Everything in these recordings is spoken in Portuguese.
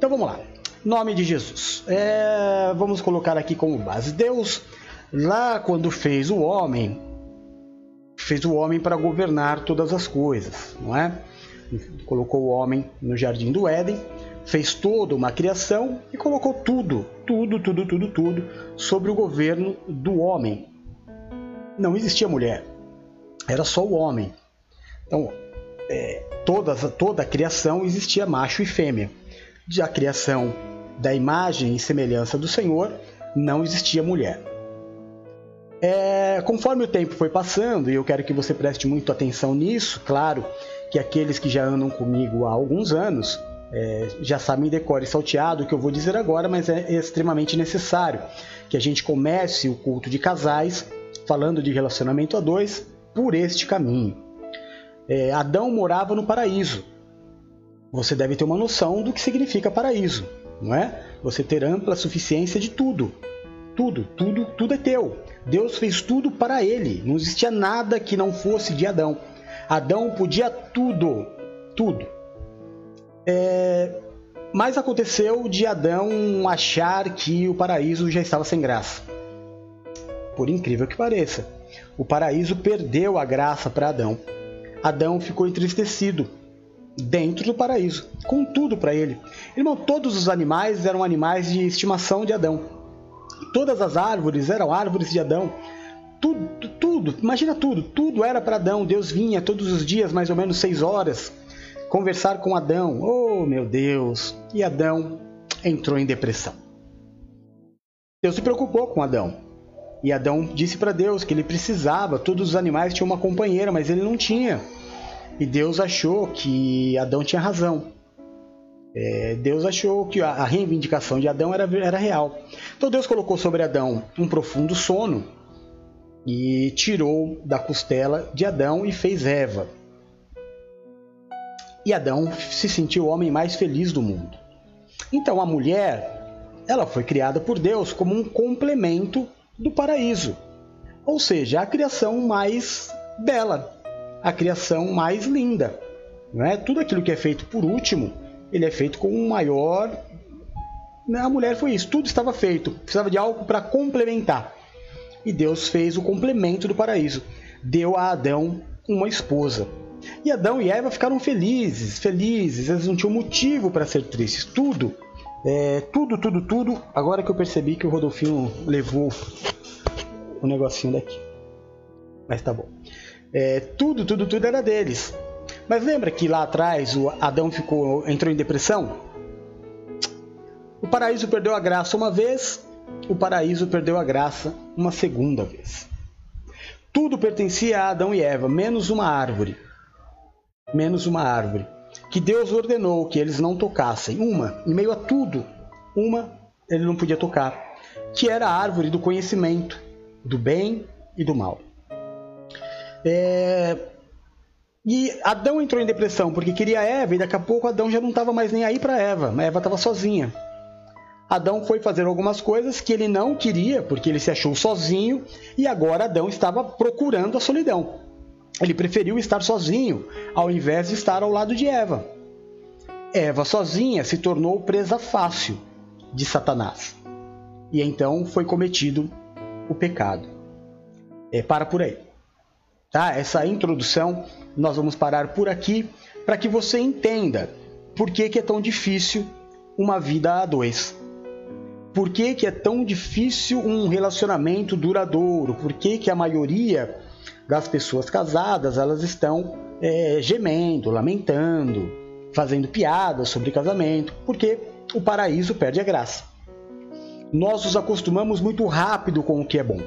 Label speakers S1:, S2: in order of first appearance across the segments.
S1: Então vamos lá. Nome de Jesus. É, vamos colocar aqui como base. Deus, lá quando fez o homem, fez o homem para governar todas as coisas, não é? Colocou o homem no jardim do Éden, fez toda uma criação e colocou tudo, tudo, tudo, tudo, tudo sobre o governo do homem. Não existia mulher, era só o homem. Então, é, toda, toda a criação existia macho e fêmea. De a criação da imagem e semelhança do Senhor, não existia mulher. É, conforme o tempo foi passando, e eu quero que você preste muito atenção nisso, claro que aqueles que já andam comigo há alguns anos é, já sabem decore salteado o que eu vou dizer agora, mas é extremamente necessário que a gente comece o culto de casais falando de relacionamento a dois por este caminho. É, Adão morava no paraíso. Você deve ter uma noção do que significa paraíso não é? Você ter ampla suficiência de tudo. Tudo, tudo, tudo é teu. Deus fez tudo para ele. Não existia nada que não fosse de Adão. Adão podia tudo, tudo. É... Mas aconteceu de Adão achar que o paraíso já estava sem graça. Por incrível que pareça, o paraíso perdeu a graça para Adão. Adão ficou entristecido dentro do paraíso, com tudo para ele. Irmão, todos os animais eram animais de estimação de Adão. Todas as árvores eram árvores de Adão. Tudo, tudo, imagina tudo, tudo era para Adão. Deus vinha todos os dias, mais ou menos seis horas, conversar com Adão. Oh, meu Deus! E Adão entrou em depressão. Deus se preocupou com Adão. E Adão disse para Deus que ele precisava, todos os animais tinham uma companheira, mas ele não tinha. E Deus achou que Adão tinha razão. É, Deus achou que a reivindicação de Adão era, era real. Então Deus colocou sobre Adão um profundo sono e tirou da costela de Adão e fez Eva. E Adão se sentiu o homem mais feliz do mundo. Então a mulher, ela foi criada por Deus como um complemento do paraíso, ou seja, a criação mais bela, a criação mais linda. Não é? Tudo aquilo que é feito por último, ele é feito com um maior. A mulher foi isso, tudo estava feito, precisava de algo para complementar. E Deus fez o complemento do paraíso. Deu a Adão uma esposa. E Adão e Eva ficaram felizes, felizes, eles não tinham motivo para ser tristes. Tudo, é, tudo, tudo, tudo. Agora que eu percebi que o Rodolfinho levou o negocinho daqui. Mas tá bom. É, tudo, tudo, tudo era deles. Mas lembra que lá atrás o Adão ficou, entrou em depressão? O paraíso perdeu a graça uma vez, o paraíso perdeu a graça uma segunda vez. Tudo pertencia a Adão e Eva, menos uma árvore. Menos uma árvore. Que Deus ordenou que eles não tocassem. Uma, em meio a tudo, uma ele não podia tocar. Que era a árvore do conhecimento, do bem e do mal. É... E Adão entrou em depressão porque queria Eva e daqui a pouco Adão já não estava mais nem aí para Eva, Eva estava sozinha. Adão foi fazer algumas coisas que ele não queria porque ele se achou sozinho e agora Adão estava procurando a solidão. Ele preferiu estar sozinho ao invés de estar ao lado de Eva. Eva sozinha se tornou presa fácil de Satanás. E então foi cometido o pecado. É, para por aí. Tá? Essa introdução nós vamos parar por aqui para que você entenda por que, que é tão difícil uma vida a dois. Por que, que é tão difícil um relacionamento duradouro? Por que, que a maioria das pessoas casadas elas estão é, gemendo, lamentando, fazendo piadas sobre casamento? Porque o paraíso perde a graça. Nós nos acostumamos muito rápido com o que é bom,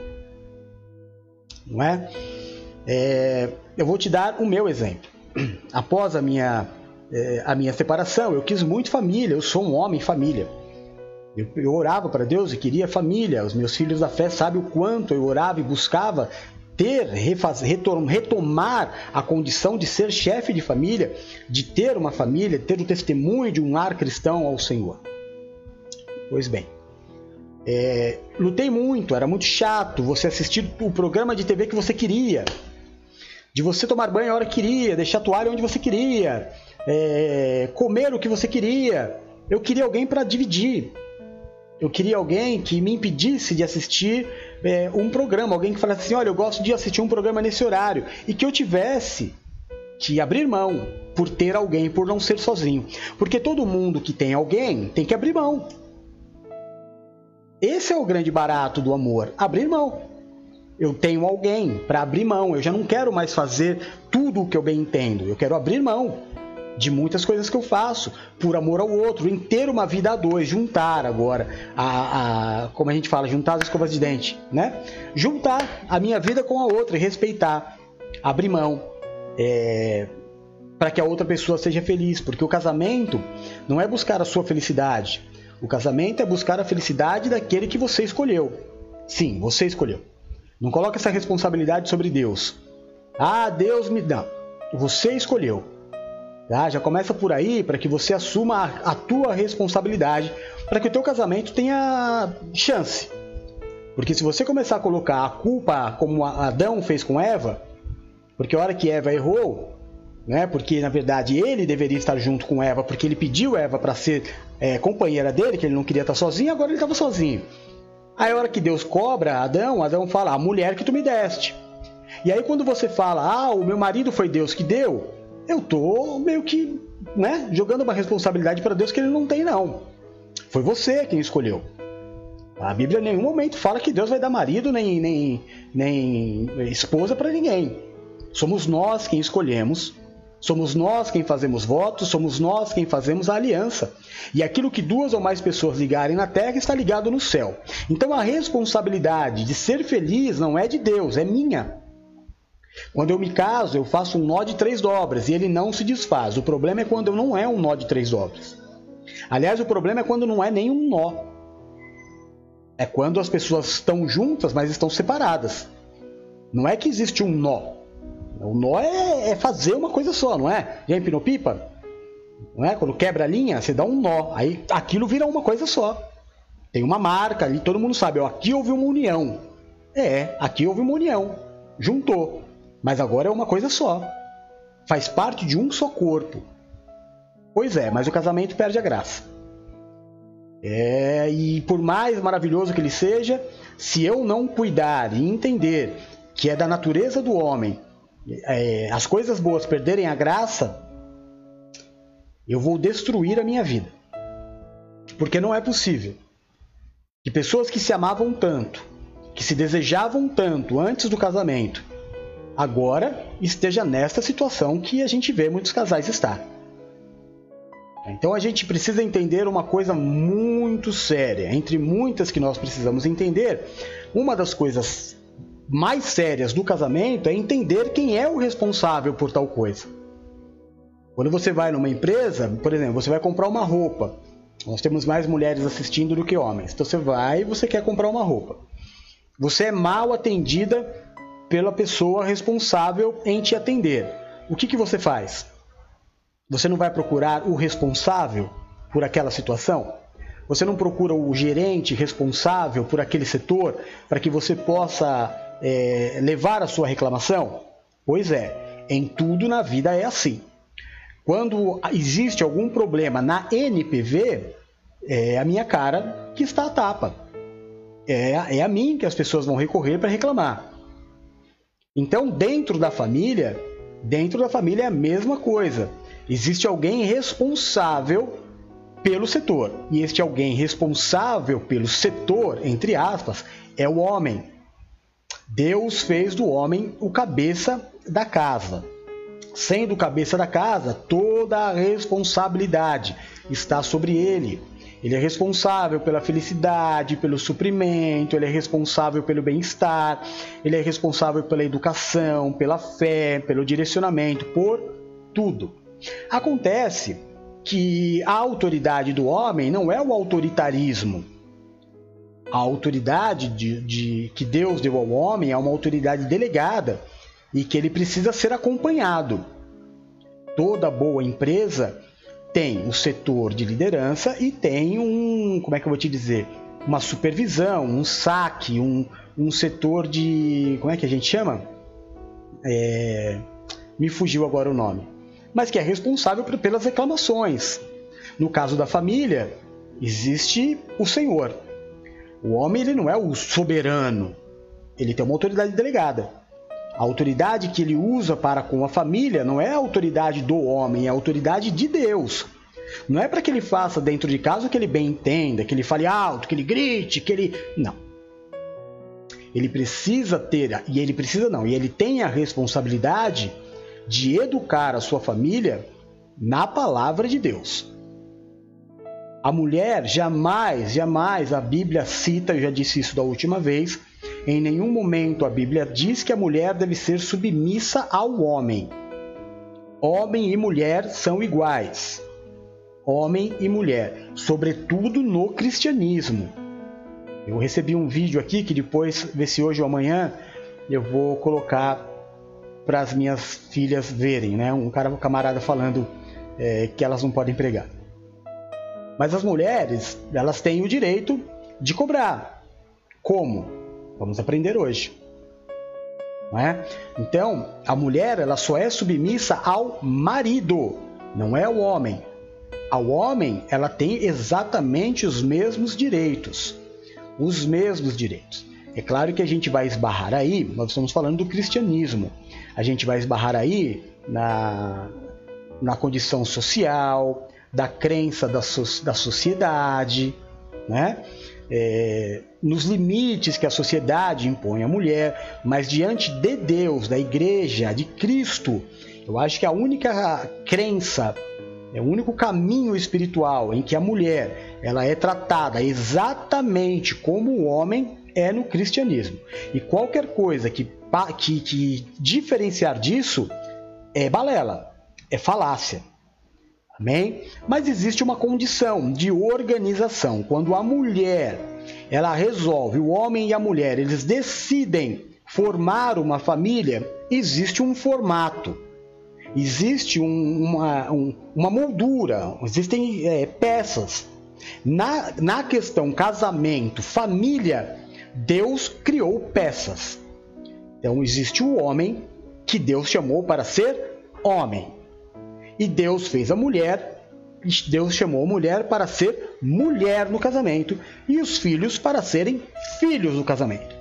S1: não é? É, eu vou te dar o meu exemplo. Após a minha, é, a minha separação, eu quis muito família, eu sou um homem família. Eu, eu orava para Deus e queria família. Os meus filhos da fé sabem o quanto eu orava e buscava ter, refazer, retomar a condição de ser chefe de família, de ter uma família, ter o testemunho de um lar cristão ao Senhor. Pois bem, é, lutei muito, era muito chato você assistir o programa de TV que você queria de você tomar banho a hora que queria, deixar a toalha onde você queria, é, comer o que você queria. Eu queria alguém para dividir. Eu queria alguém que me impedisse de assistir é, um programa, alguém que falasse assim: olha, eu gosto de assistir um programa nesse horário, e que eu tivesse que abrir mão por ter alguém, por não ser sozinho. Porque todo mundo que tem alguém tem que abrir mão. Esse é o grande barato do amor, abrir mão. Eu tenho alguém para abrir mão. Eu já não quero mais fazer tudo o que eu bem entendo. Eu quero abrir mão de muitas coisas que eu faço por amor ao outro, em ter uma vida a dois, juntar agora a, a como a gente fala, juntar as escovas de dente, né? Juntar a minha vida com a outra e respeitar, abrir mão, é, para que a outra pessoa seja feliz, porque o casamento não é buscar a sua felicidade. O casamento é buscar a felicidade daquele que você escolheu. Sim, você escolheu. Não coloque essa responsabilidade sobre Deus. Ah, Deus me dá. Você escolheu. Tá? Já começa por aí para que você assuma a, a tua responsabilidade, para que o teu casamento tenha chance. Porque se você começar a colocar a culpa como Adão fez com Eva, porque a hora que Eva errou, né? Porque na verdade ele deveria estar junto com Eva, porque ele pediu Eva para ser é, companheira dele, que ele não queria estar sozinho, agora ele estava sozinho. Aí a hora que Deus cobra Adão, Adão fala: "A mulher que tu me deste". E aí quando você fala: "Ah, o meu marido foi Deus que deu", eu tô meio que, né, jogando uma responsabilidade para Deus que ele não tem não. Foi você quem escolheu. A Bíblia em nenhum momento fala que Deus vai dar marido nem, nem, nem esposa para ninguém. Somos nós quem escolhemos, somos nós quem fazemos votos, somos nós quem fazemos a aliança. E aquilo que duas ou mais pessoas ligarem na terra está ligado no céu. Então a responsabilidade de ser feliz não é de Deus, é minha. Quando eu me caso, eu faço um nó de três dobras e ele não se desfaz. O problema é quando não é um nó de três dobras. Aliás, o problema é quando não é nenhum nó. É quando as pessoas estão juntas, mas estão separadas. Não é que existe um nó. O nó é, é fazer uma coisa só, não é? Já empinou pipa? Não é? Quando quebra a linha, você dá um nó. Aí aquilo vira uma coisa só. Tem uma marca ali, todo mundo sabe. Ó, aqui houve uma união. É, aqui houve uma união. Juntou. Mas agora é uma coisa só. Faz parte de um só corpo. Pois é, mas o casamento perde a graça. É, e por mais maravilhoso que ele seja, se eu não cuidar e entender que é da natureza do homem é, as coisas boas perderem a graça, eu vou destruir a minha vida. Porque não é possível que pessoas que se amavam tanto, que se desejavam tanto antes do casamento, agora esteja nesta situação que a gente vê muitos casais estar. Então a gente precisa entender uma coisa muito séria, entre muitas que nós precisamos entender. Uma das coisas mais sérias do casamento é entender quem é o responsável por tal coisa. Quando você vai numa empresa, por exemplo, você vai comprar uma roupa. Nós temos mais mulheres assistindo do que homens. Então você vai e você quer comprar uma roupa. Você é mal atendida pela pessoa responsável em te atender. O que, que você faz? Você não vai procurar o responsável por aquela situação? Você não procura o gerente responsável por aquele setor para que você possa é, levar a sua reclamação? Pois é, em tudo na vida é assim. Quando existe algum problema na NPV, é a minha cara que está a tapa. É, é a mim que as pessoas vão recorrer para reclamar. Então, dentro da família, dentro da família é a mesma coisa. Existe alguém responsável pelo setor. E este alguém responsável pelo setor, entre aspas, é o homem. Deus fez do homem o cabeça da casa. Sendo cabeça da casa, toda a responsabilidade está sobre ele. Ele é responsável pela felicidade, pelo suprimento, ele é responsável pelo bem-estar, ele é responsável pela educação, pela fé, pelo direcionamento, por tudo. Acontece que a autoridade do homem não é o autoritarismo. A autoridade de, de, que Deus deu ao homem é uma autoridade delegada e que ele precisa ser acompanhado. Toda boa empresa tem o setor de liderança e tem um, como é que eu vou te dizer, uma supervisão, um saque, um, um setor de, como é que a gente chama? É, me fugiu agora o nome, mas que é responsável pelas reclamações. No caso da família, existe o Senhor. O homem ele não é o soberano, ele tem uma autoridade delegada. A autoridade que ele usa para com a família não é a autoridade do homem, é a autoridade de Deus. Não é para que ele faça dentro de casa o que ele bem entenda, que ele fale alto, que ele grite, que ele. Não. Ele precisa ter, e ele precisa não, e ele tem a responsabilidade de educar a sua família na palavra de Deus. A mulher jamais, jamais a Bíblia cita, eu já disse isso da última vez, em nenhum momento a Bíblia diz que a mulher deve ser submissa ao homem. Homem e mulher são iguais. Homem e mulher, sobretudo no cristianismo. Eu recebi um vídeo aqui que depois, ver se hoje ou amanhã, eu vou colocar para as minhas filhas verem, né? Um cara, um camarada falando é, que elas não podem pregar. Mas as mulheres, elas têm o direito de cobrar. Como? Vamos aprender hoje. Não é? Então, a mulher, ela só é submissa ao marido, não é ao homem. Ao homem, ela tem exatamente os mesmos direitos os mesmos direitos. É claro que a gente vai esbarrar aí, nós estamos falando do cristianismo, a gente vai esbarrar aí na, na condição social, da crença da, da sociedade, né? É, nos limites que a sociedade impõe à mulher, mas diante de Deus, da igreja, de Cristo, eu acho que a única crença, é o único caminho espiritual em que a mulher ela é tratada exatamente como o homem é no cristianismo. E qualquer coisa que, que, que diferenciar disso é balela, é falácia. Amém? Mas existe uma condição de organização. Quando a mulher ela resolve, o homem e a mulher, eles decidem formar uma família, existe um formato, existe um, uma, um, uma moldura, existem é, peças na, na questão casamento, família, Deus criou peças. Então existe o homem que Deus chamou para ser homem. E Deus fez a mulher, Deus chamou a mulher para ser mulher no casamento e os filhos para serem filhos no casamento.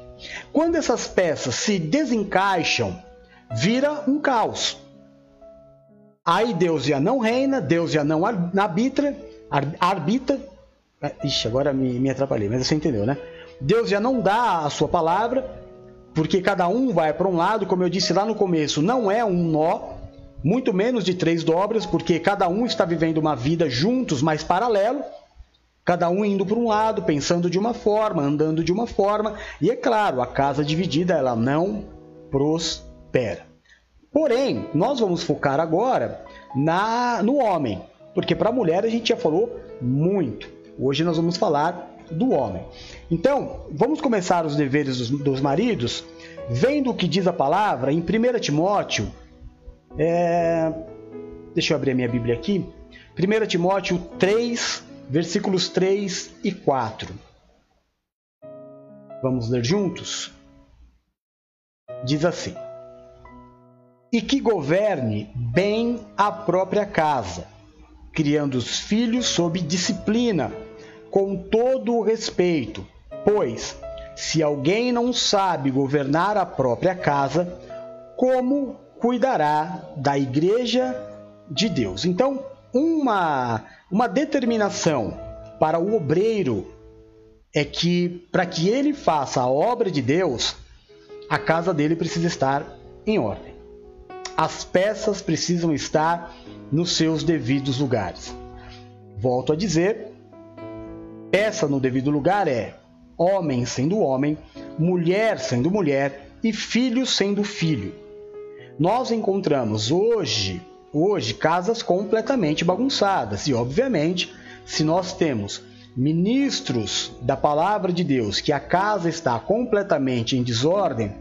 S1: Quando essas peças se desencaixam, vira um caos. Aí Deus já não reina, Deus já não arbitra, arbitra ah, ixi, agora me, me atrapalhei, mas você entendeu, né? Deus já não dá a sua palavra, porque cada um vai para um lado, como eu disse lá no começo, não é um nó, muito menos de três dobras, porque cada um está vivendo uma vida juntos, mas paralelo, cada um indo para um lado, pensando de uma forma, andando de uma forma, e é claro, a casa dividida ela não prospera. Porém, nós vamos focar agora na no homem, porque para a mulher a gente já falou muito. Hoje nós vamos falar do homem. Então, vamos começar os deveres dos, dos maridos, vendo o que diz a palavra em 1 Timóteo. É... Deixa eu abrir a minha Bíblia aqui. 1 Timóteo 3, versículos 3 e 4. Vamos ler juntos? Diz assim: E que governe bem a própria casa criando os filhos sob disciplina, com todo o respeito, pois, se alguém não sabe governar a própria casa, como cuidará da igreja de Deus? Então, uma, uma determinação para o obreiro é que, para que ele faça a obra de Deus, a casa dele precisa estar em ordem. As peças precisam estar nos seus devidos lugares. Volto a dizer, peça no devido lugar é homem sendo homem, mulher sendo mulher e filho sendo filho. Nós encontramos hoje, hoje casas completamente bagunçadas e obviamente, se nós temos ministros da palavra de Deus que a casa está completamente em desordem,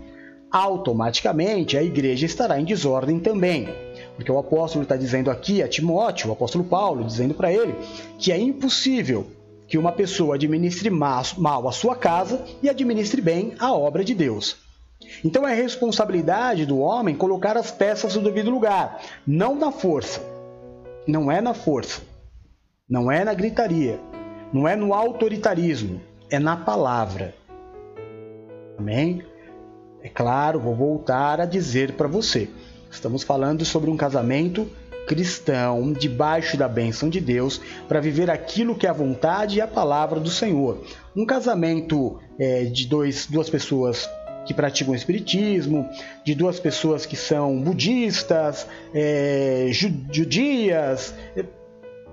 S1: automaticamente a igreja estará em desordem também. Porque o apóstolo está dizendo aqui a Timóteo, o apóstolo Paulo, dizendo para ele que é impossível que uma pessoa administre mal a sua casa e administre bem a obra de Deus. Então é responsabilidade do homem colocar as peças no devido lugar, não na força. Não é na força. não é na gritaria, não é no autoritarismo, é na palavra. Amém? É claro, vou voltar a dizer para você. Estamos falando sobre um casamento cristão, debaixo da bênção de Deus, para viver aquilo que é a vontade e a palavra do Senhor. Um casamento é, de dois, duas pessoas que praticam o espiritismo, de duas pessoas que são budistas, é, judias, é,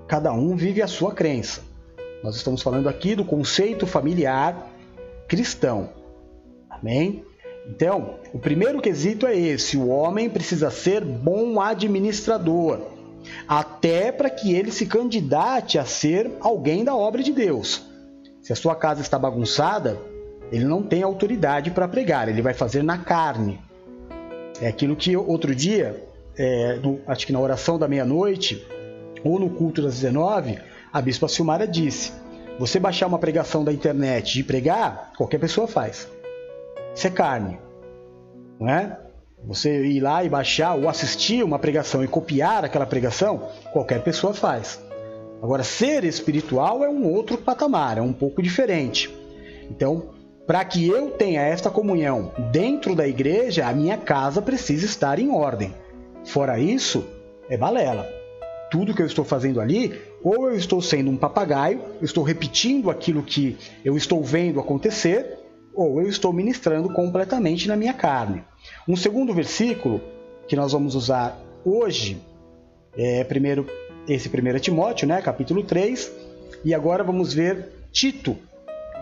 S1: cada um vive a sua crença. Nós estamos falando aqui do conceito familiar cristão. Amém? Então, o primeiro quesito é esse: o homem precisa ser bom administrador, até para que ele se candidate a ser alguém da obra de Deus. Se a sua casa está bagunçada, ele não tem autoridade para pregar, ele vai fazer na carne. É aquilo que outro dia, é, no, acho que na oração da meia-noite, ou no culto das 19, a Bispa Silmara disse: Você baixar uma pregação da internet e pregar, qualquer pessoa faz. Isso é carne, não é? Você ir lá e baixar ou assistir uma pregação e copiar aquela pregação, qualquer pessoa faz. Agora, ser espiritual é um outro patamar, é um pouco diferente. Então, para que eu tenha esta comunhão dentro da igreja, a minha casa precisa estar em ordem. Fora isso, é balela. Tudo que eu estou fazendo ali, ou eu estou sendo um papagaio, eu estou repetindo aquilo que eu estou vendo acontecer, ou eu estou ministrando completamente na minha carne. Um segundo versículo que nós vamos usar hoje é primeiro esse 1 Timóteo, né, capítulo 3, e agora vamos ver Tito,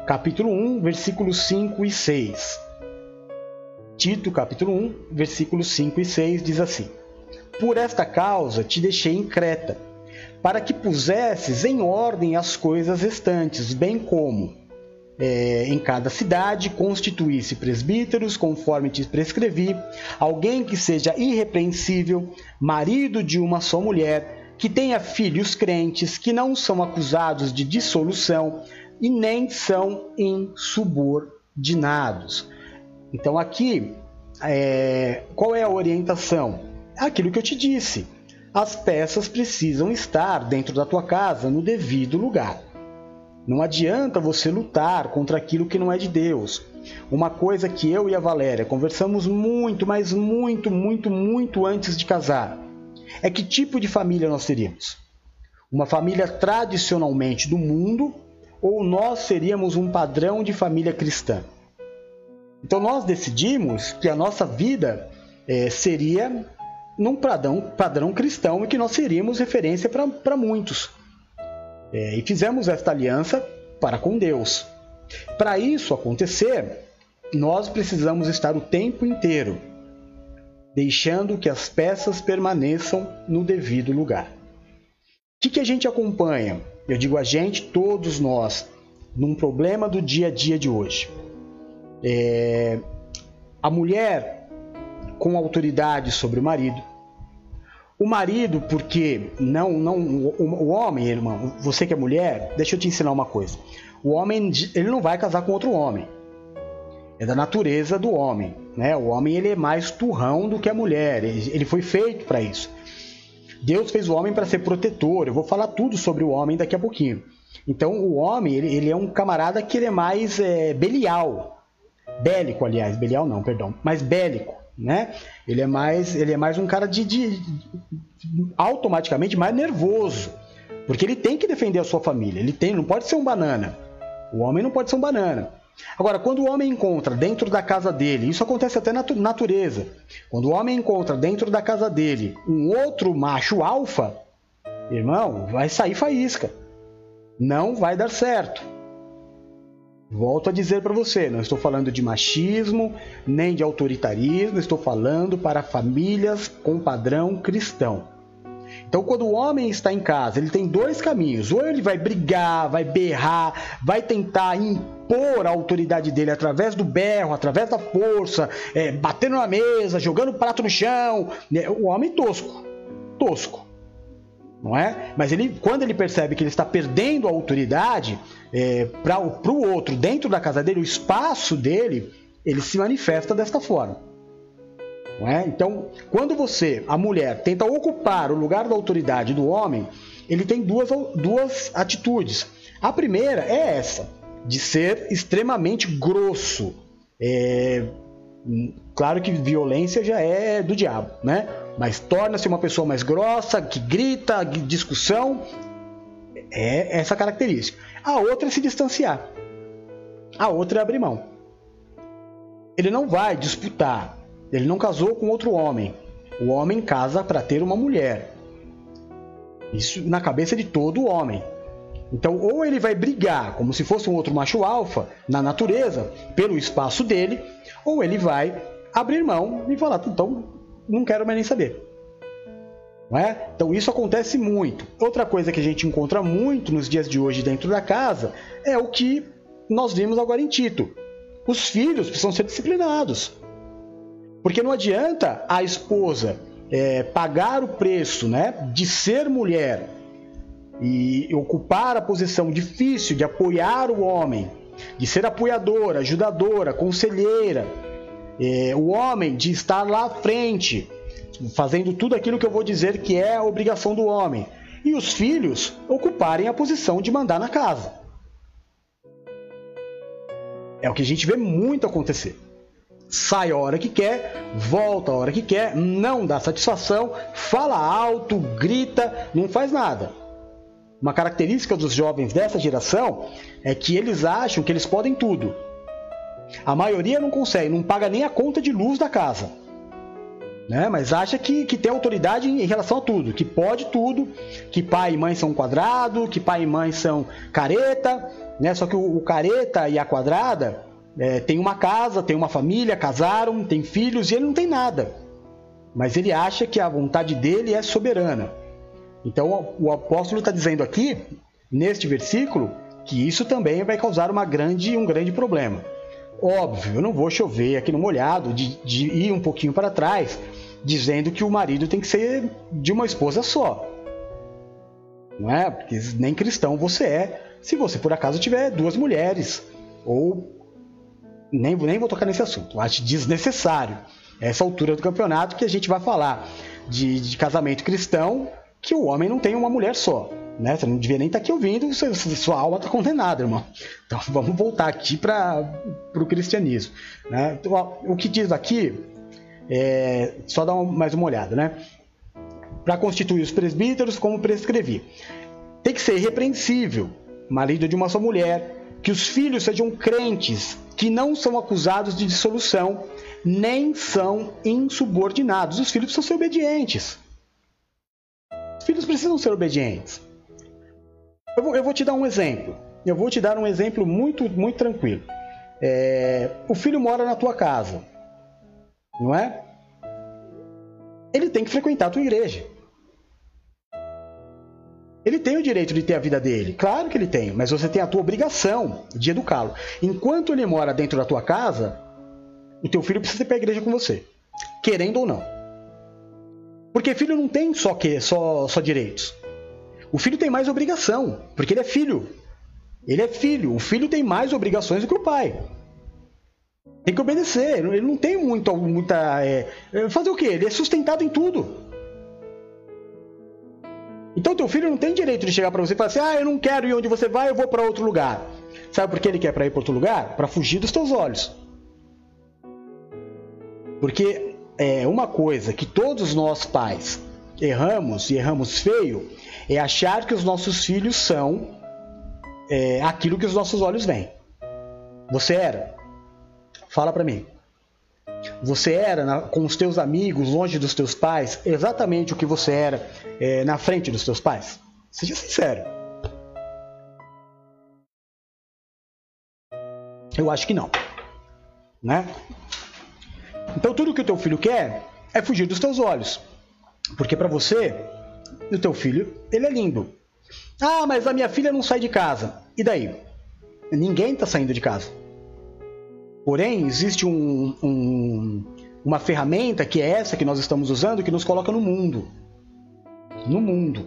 S1: capítulo 1, versículos 5 e 6. Tito, capítulo 1, versículos 5 e 6 diz assim: Por esta causa te deixei em Creta, para que pusesses em ordem as coisas restantes, bem como é, em cada cidade constituísse presbíteros, conforme te prescrevi, alguém que seja irrepreensível, marido de uma só mulher, que tenha filhos crentes, que não são acusados de dissolução, e nem são insubordinados. Então aqui, é, qual é a orientação? É aquilo que eu te disse. As peças precisam estar dentro da tua casa no devido lugar. Não adianta você lutar contra aquilo que não é de Deus. Uma coisa que eu e a Valéria conversamos muito, mas muito, muito, muito antes de casar, é que tipo de família nós teríamos. Uma família tradicionalmente do mundo ou nós seríamos um padrão de família cristã. Então nós decidimos que a nossa vida é, seria num padrão, padrão cristão e que nós seríamos referência para muitos. É, e fizemos esta aliança para com Deus. Para isso acontecer, nós precisamos estar o tempo inteiro deixando que as peças permaneçam no devido lugar. O que, que a gente acompanha? Eu digo a gente, todos nós, num problema do dia a dia de hoje. É, a mulher com autoridade sobre o marido. O marido, porque não, não, o, o homem, irmão, você que é mulher, deixa eu te ensinar uma coisa. O homem, ele não vai casar com outro homem. É da natureza do homem, né? O homem ele é mais turrão do que a mulher. Ele, ele foi feito para isso. Deus fez o homem para ser protetor. Eu vou falar tudo sobre o homem daqui a pouquinho. Então, o homem, ele, ele é um camarada que ele é mais é, belial. Bélico, aliás. Belial não, perdão. Mais bélico, né? Ele é mais, ele é mais um cara de, de, de automaticamente mais nervoso. Porque ele tem que defender a sua família. Ele tem, não pode ser um banana. O homem não pode ser um banana. Agora, quando o homem encontra dentro da casa dele, isso acontece até na natureza, quando o homem encontra dentro da casa dele um outro macho alfa, irmão, vai sair faísca. Não vai dar certo. Volto a dizer para você, não estou falando de machismo, nem de autoritarismo, estou falando para famílias com padrão cristão. Então, quando o homem está em casa, ele tem dois caminhos: ou ele vai brigar, vai berrar, vai tentar impor a autoridade dele através do berro, através da força, é, batendo na mesa, jogando prato no chão. Né? O homem tosco, tosco, não é? Mas ele, quando ele percebe que ele está perdendo a autoridade é, para o outro dentro da casa dele, o espaço dele, ele se manifesta desta forma. É? Então, quando você, a mulher, tenta ocupar o lugar da autoridade do homem, ele tem duas, duas atitudes. A primeira é essa, de ser extremamente grosso. É, claro que violência já é do diabo, né? Mas torna-se uma pessoa mais grossa, que grita, discussão. É essa característica. A outra é se distanciar. A outra é abrir mão. Ele não vai disputar. Ele não casou com outro homem. O homem casa para ter uma mulher. Isso na cabeça de todo homem. Então, ou ele vai brigar como se fosse um outro macho alfa na natureza, pelo espaço dele, ou ele vai abrir mão e falar: então, não quero mais nem saber. É? Então, isso acontece muito. Outra coisa que a gente encontra muito nos dias de hoje dentro da casa é o que nós vimos agora em Tito. Os filhos precisam ser disciplinados. Porque não adianta a esposa é, pagar o preço né, de ser mulher e ocupar a posição difícil de apoiar o homem, de ser apoiadora, ajudadora, conselheira, é, o homem de estar lá à frente, fazendo tudo aquilo que eu vou dizer que é a obrigação do homem, e os filhos ocuparem a posição de mandar na casa. É o que a gente vê muito acontecer. Sai a hora que quer, volta a hora que quer, não dá satisfação, fala alto, grita, não faz nada. Uma característica dos jovens dessa geração é que eles acham que eles podem tudo. A maioria não consegue, não paga nem a conta de luz da casa. Né? Mas acha que, que tem autoridade em relação a tudo, que pode tudo, que pai e mãe são quadrado, que pai e mãe são careta, né? Só que o, o careta e a quadrada é, tem uma casa, tem uma família, casaram, tem filhos e ele não tem nada. Mas ele acha que a vontade dele é soberana. Então o apóstolo está dizendo aqui, neste versículo, que isso também vai causar uma grande, um grande problema. Óbvio, eu não vou chover aqui no molhado de, de ir um pouquinho para trás, dizendo que o marido tem que ser de uma esposa só. Não é? Porque nem cristão você é, se você por acaso tiver duas mulheres. Ou. Nem, nem vou tocar nesse assunto, acho desnecessário. Essa altura do campeonato que a gente vai falar de, de casamento cristão que o homem não tem uma mulher só. Né? Você não devia nem estar tá aqui ouvindo, sua, sua alma está condenada, irmão. Então vamos voltar aqui para o cristianismo. Né? Então, ó, o que diz aqui, é, só uma, mais uma olhada, né? Para constituir os presbíteros, como prescrevi. Tem que ser irrepreensível, marido de uma só mulher, que os filhos sejam crentes, que não são acusados de dissolução, nem são insubordinados. Os filhos precisam ser obedientes filhos precisam ser obedientes. Eu vou, eu vou te dar um exemplo. Eu vou te dar um exemplo muito, muito tranquilo. É, o filho mora na tua casa, não é? Ele tem que frequentar a tua igreja. Ele tem o direito de ter a vida dele, claro que ele tem, mas você tem a tua obrigação de educá-lo. Enquanto ele mora dentro da tua casa, o teu filho precisa ir para a igreja com você, querendo ou não. Porque filho não tem só que só, só direitos. O filho tem mais obrigação, porque ele é filho. Ele é filho. O filho tem mais obrigações do que o pai. Tem que obedecer. Ele não tem muito, muita. É, fazer o quê? Ele é sustentado em tudo. Então teu filho não tem direito de chegar para você e falar assim: ah, eu não quero ir onde você vai, eu vou para outro lugar. Sabe por que ele quer para ir para outro lugar? Para fugir dos teus olhos. Porque é, uma coisa que todos nós pais erramos e erramos feio é achar que os nossos filhos são é, aquilo que os nossos olhos veem. Você era? Fala para mim. Você era na, com os teus amigos, longe dos teus pais, exatamente o que você era é, na frente dos teus pais? Seja sincero. Eu acho que não, né? Então tudo que o teu filho quer é fugir dos teus olhos. Porque para você, o teu filho, ele é lindo. Ah, mas a minha filha não sai de casa. E daí? Ninguém está saindo de casa. Porém, existe um, um, uma ferramenta que é essa que nós estamos usando que nos coloca no mundo. No mundo.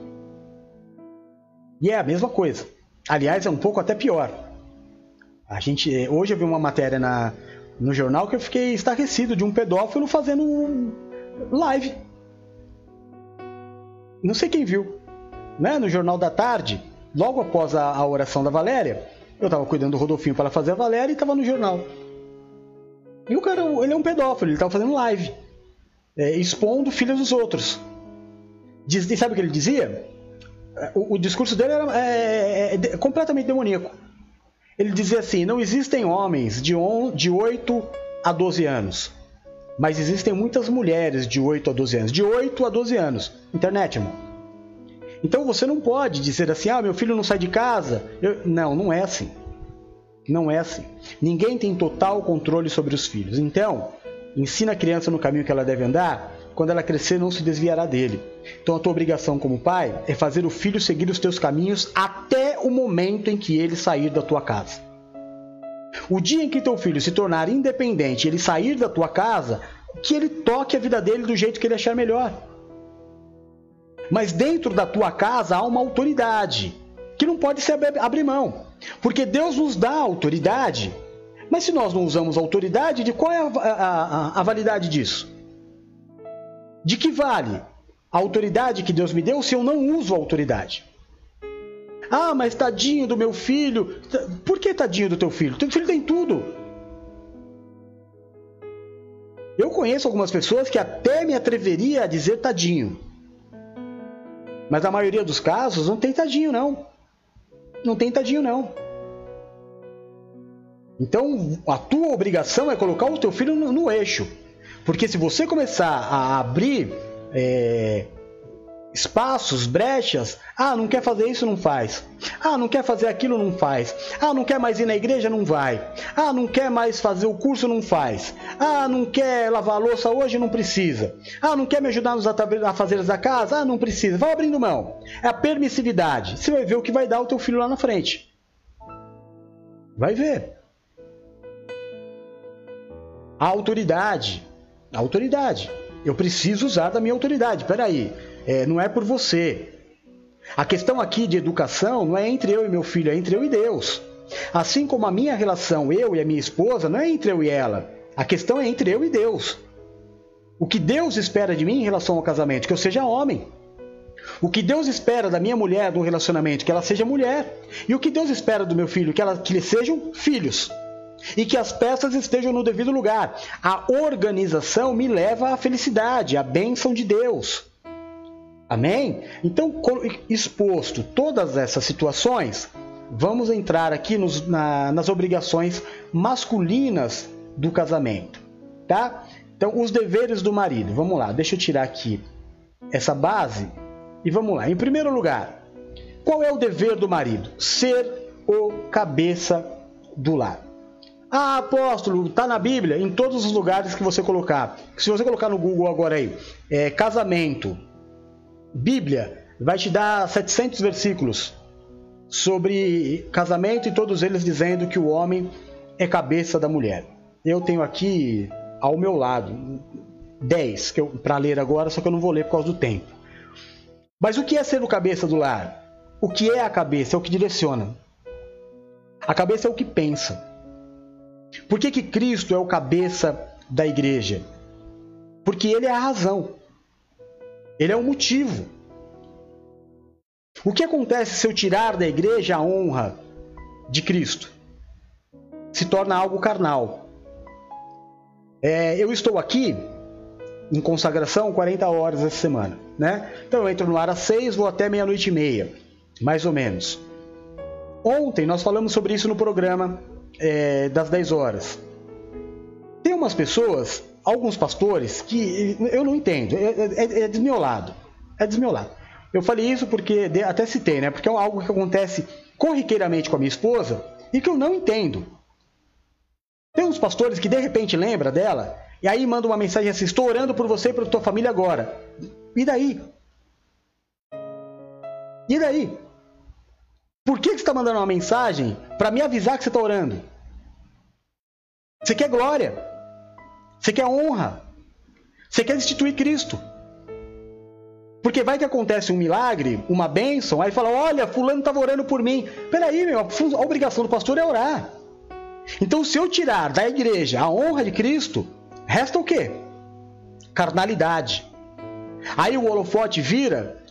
S1: E é a mesma coisa. Aliás, é um pouco até pior. A gente hoje eu vi uma matéria na, no jornal que eu fiquei estarrecido de um pedófilo fazendo live. Não sei quem viu. né, no Jornal da Tarde, logo após a, a oração da Valéria. Eu estava cuidando do Rodolfinho para fazer a Valéria e estava no jornal. E o cara, ele é um pedófilo, ele estava fazendo live, é, expondo filhos dos outros. Diz, e sabe o que ele dizia? O, o discurso dele era é, é, é completamente demoníaco. Ele dizia assim: não existem homens de, on, de 8 a 12 anos, mas existem muitas mulheres de 8 a 12 anos. De 8 a 12 anos. Internet, irmão. Então você não pode dizer assim: ah, meu filho não sai de casa. Eu... Não, não é assim. Não é assim. Ninguém tem total controle sobre os filhos. Então, ensina a criança no caminho que ela deve andar. Quando ela crescer, não se desviará dele. Então, a tua obrigação como pai é fazer o filho seguir os teus caminhos até o momento em que ele sair da tua casa. O dia em que teu filho se tornar independente, ele sair da tua casa, que ele toque a vida dele do jeito que ele achar melhor. Mas dentro da tua casa há uma autoridade que não pode se abrir mão. Porque Deus nos dá autoridade. Mas se nós não usamos autoridade, de qual é a, a, a validade disso? De que vale a autoridade que Deus me deu se eu não uso a autoridade? Ah, mas tadinho do meu filho. Por que tadinho do teu filho? Teu filho tem tudo. Eu conheço algumas pessoas que até me atreveria a dizer tadinho. Mas a maioria dos casos não tem tadinho, não. Não tem tadinho, não. Então, a tua obrigação é colocar o teu filho no, no eixo. Porque se você começar a abrir é, espaços, brechas. Ah, não quer fazer isso, não faz. Ah, não quer fazer aquilo, não faz. Ah, não quer mais ir na igreja, não vai. Ah, não quer mais fazer o curso, não faz. Ah, não quer lavar louça hoje, não precisa. Ah, não quer me ajudar nos afazeres da casa? Ah, não precisa. Vai abrindo mão. É a permissividade. Você vai ver o que vai dar o teu filho lá na frente. Vai ver. A autoridade. A autoridade. Eu preciso usar da minha autoridade. Peraí. É, não é por você. A questão aqui de educação não é entre eu e meu filho, é entre eu e Deus. Assim como a minha relação, eu e a minha esposa, não é entre eu e ela. A questão é entre eu e Deus. O que Deus espera de mim em relação ao casamento? Que eu seja homem. O que Deus espera da minha mulher no relacionamento? Que ela seja mulher. E o que Deus espera do meu filho? Que, ela, que eles sejam filhos. E que as peças estejam no devido lugar. A organização me leva à felicidade, à bênção de Deus. Amém? Então, exposto todas essas situações, vamos entrar aqui nos, na, nas obrigações masculinas do casamento, tá? Então, os deveres do marido. Vamos lá, deixa eu tirar aqui essa base e vamos lá. Em primeiro lugar, qual é o dever do marido? Ser o cabeça do lar. Ah, apóstolo, está na Bíblia, em todos os lugares que você colocar. Se você colocar no Google agora aí, é, casamento, Bíblia vai te dar 700 versículos sobre casamento e todos eles dizendo que o homem é cabeça da mulher. Eu tenho aqui ao meu lado 10 que para ler agora, só que eu não vou ler por causa do tempo. Mas o que é ser o cabeça do lar? O que é a cabeça? É o que direciona. A cabeça é o que pensa. Por que, que Cristo é o cabeça da igreja? Porque ele é a razão. Ele é o motivo. O que acontece se eu tirar da igreja a honra de Cristo? Se torna algo carnal. É, eu estou aqui em consagração 40 horas essa semana, né? Então eu entro no ar às 6, vou até meia-noite e meia, mais ou menos. Ontem nós falamos sobre isso no programa é, das 10 horas. Tem umas pessoas alguns pastores que eu não entendo, é, é, é desmiolado. É desmiolado. Eu falei isso porque, até citei, né? Porque é algo que acontece corriqueiramente com a minha esposa e que eu não entendo. Tem uns pastores que de repente lembra dela e aí manda uma mensagem assim: Estou orando por você e por tua família agora. E daí? E daí? Por que, que você está mandando uma mensagem para me avisar que você está orando? Você quer glória. Você quer honra. Você quer instituir Cristo. Porque vai que acontece um milagre, uma bênção, aí fala: olha, fulano estava orando por mim. Peraí, meu, a obrigação do pastor é orar. Então, se eu tirar da igreja a honra de Cristo, resta o quê? Carnalidade. Aí o holofote vira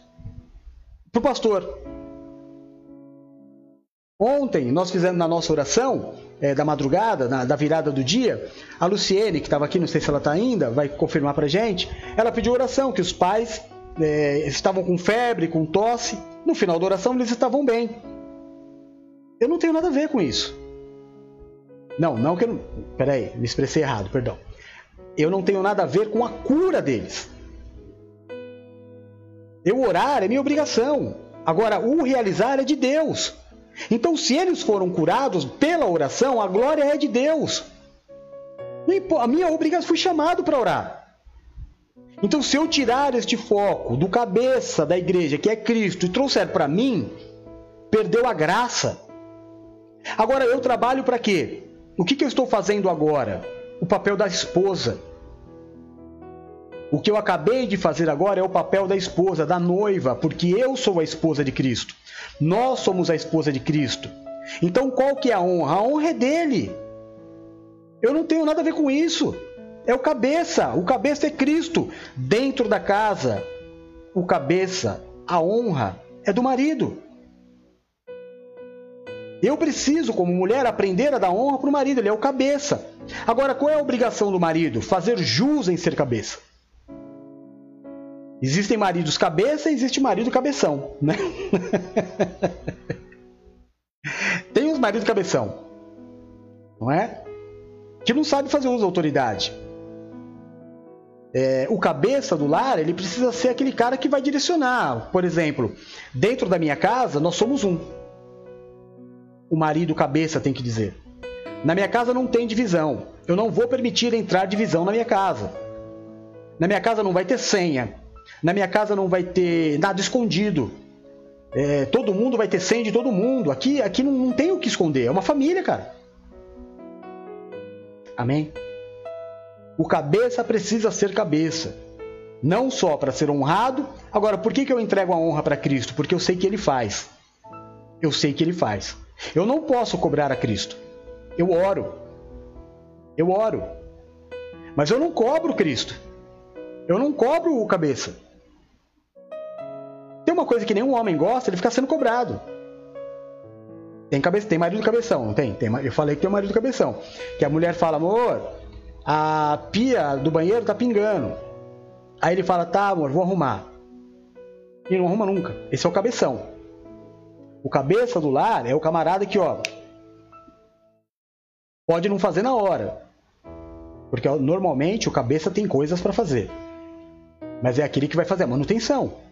S1: para o pastor. Ontem nós fizemos na nossa oração é, da madrugada, na, da virada do dia, a Luciene, que estava aqui, não sei se ela está ainda, vai confirmar para gente, ela pediu oração, que os pais é, estavam com febre, com tosse. No final da oração eles estavam bem. Eu não tenho nada a ver com isso. Não, não que eu não. Peraí, me expressei errado, perdão. Eu não tenho nada a ver com a cura deles. Eu orar é minha obrigação. Agora, o realizar é de Deus. Então, se eles foram curados pela oração, a glória é de Deus. A minha obrigação fui chamado para orar. Então, se eu tirar este foco do cabeça da igreja, que é Cristo, e trouxer para mim, perdeu a graça. Agora, eu trabalho para quê? O que, que eu estou fazendo agora? O papel da esposa. O que eu acabei de fazer agora é o papel da esposa, da noiva, porque eu sou a esposa de Cristo. Nós somos a esposa de Cristo. Então qual que é a honra? A honra é dele. Eu não tenho nada a ver com isso. É o cabeça. O cabeça é Cristo. Dentro da casa, o cabeça, a honra é do marido. Eu preciso, como mulher, aprender a dar honra para o marido, ele é o cabeça. Agora, qual é a obrigação do marido? Fazer jus em ser cabeça. Existem maridos cabeça e existe marido cabeção, né? Tem os maridos cabeção, não é? Que não sabe fazer uso da autoridade. É, o cabeça do lar, ele precisa ser aquele cara que vai direcionar. Por exemplo, dentro da minha casa, nós somos um. O marido cabeça tem que dizer. Na minha casa não tem divisão. Eu não vou permitir entrar divisão na minha casa. Na minha casa não vai ter senha. Na minha casa não vai ter nada escondido. É, todo mundo vai ter senha de todo mundo. Aqui, aqui não, não tem o que esconder. É uma família, cara. Amém? O cabeça precisa ser cabeça. Não só para ser honrado. Agora, por que, que eu entrego a honra para Cristo? Porque eu sei que Ele faz. Eu sei que Ele faz. Eu não posso cobrar a Cristo. Eu oro. Eu oro. Mas eu não cobro Cristo. Eu não cobro o cabeça. Tem uma coisa que nenhum homem gosta, ele fica sendo cobrado. Tem, cabeça, tem marido cabeção, não tem? tem? Eu falei que tem um marido cabeção. Que a mulher fala, amor, a pia do banheiro tá pingando. Aí ele fala, tá, amor, vou arrumar. E não arruma nunca. Esse é o cabeção. O cabeça do lar é o camarada que, ó, pode não fazer na hora. Porque normalmente o cabeça tem coisas para fazer. Mas é aquele que vai fazer a manutenção.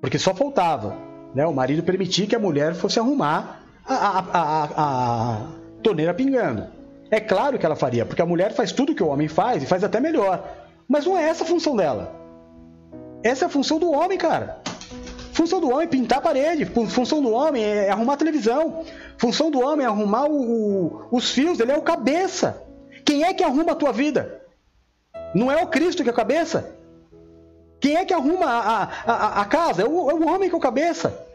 S1: Porque só faltava né, o marido permitir que a mulher fosse arrumar a, a, a, a, torneira pingando. É claro que ela faria, porque a mulher faz tudo que o homem faz e faz até melhor. Mas não é essa a função dela. Essa é a função do homem, cara. Função do homem é pintar a parede. Função do homem é arrumar a televisão. Função do homem é arrumar o, o, os fios. Ele é o cabeça. Quem é que arruma a tua vida? Não é o Cristo que é o cabeça? Quem é que arruma a, a, a casa? É o, é o homem que é o cabeça.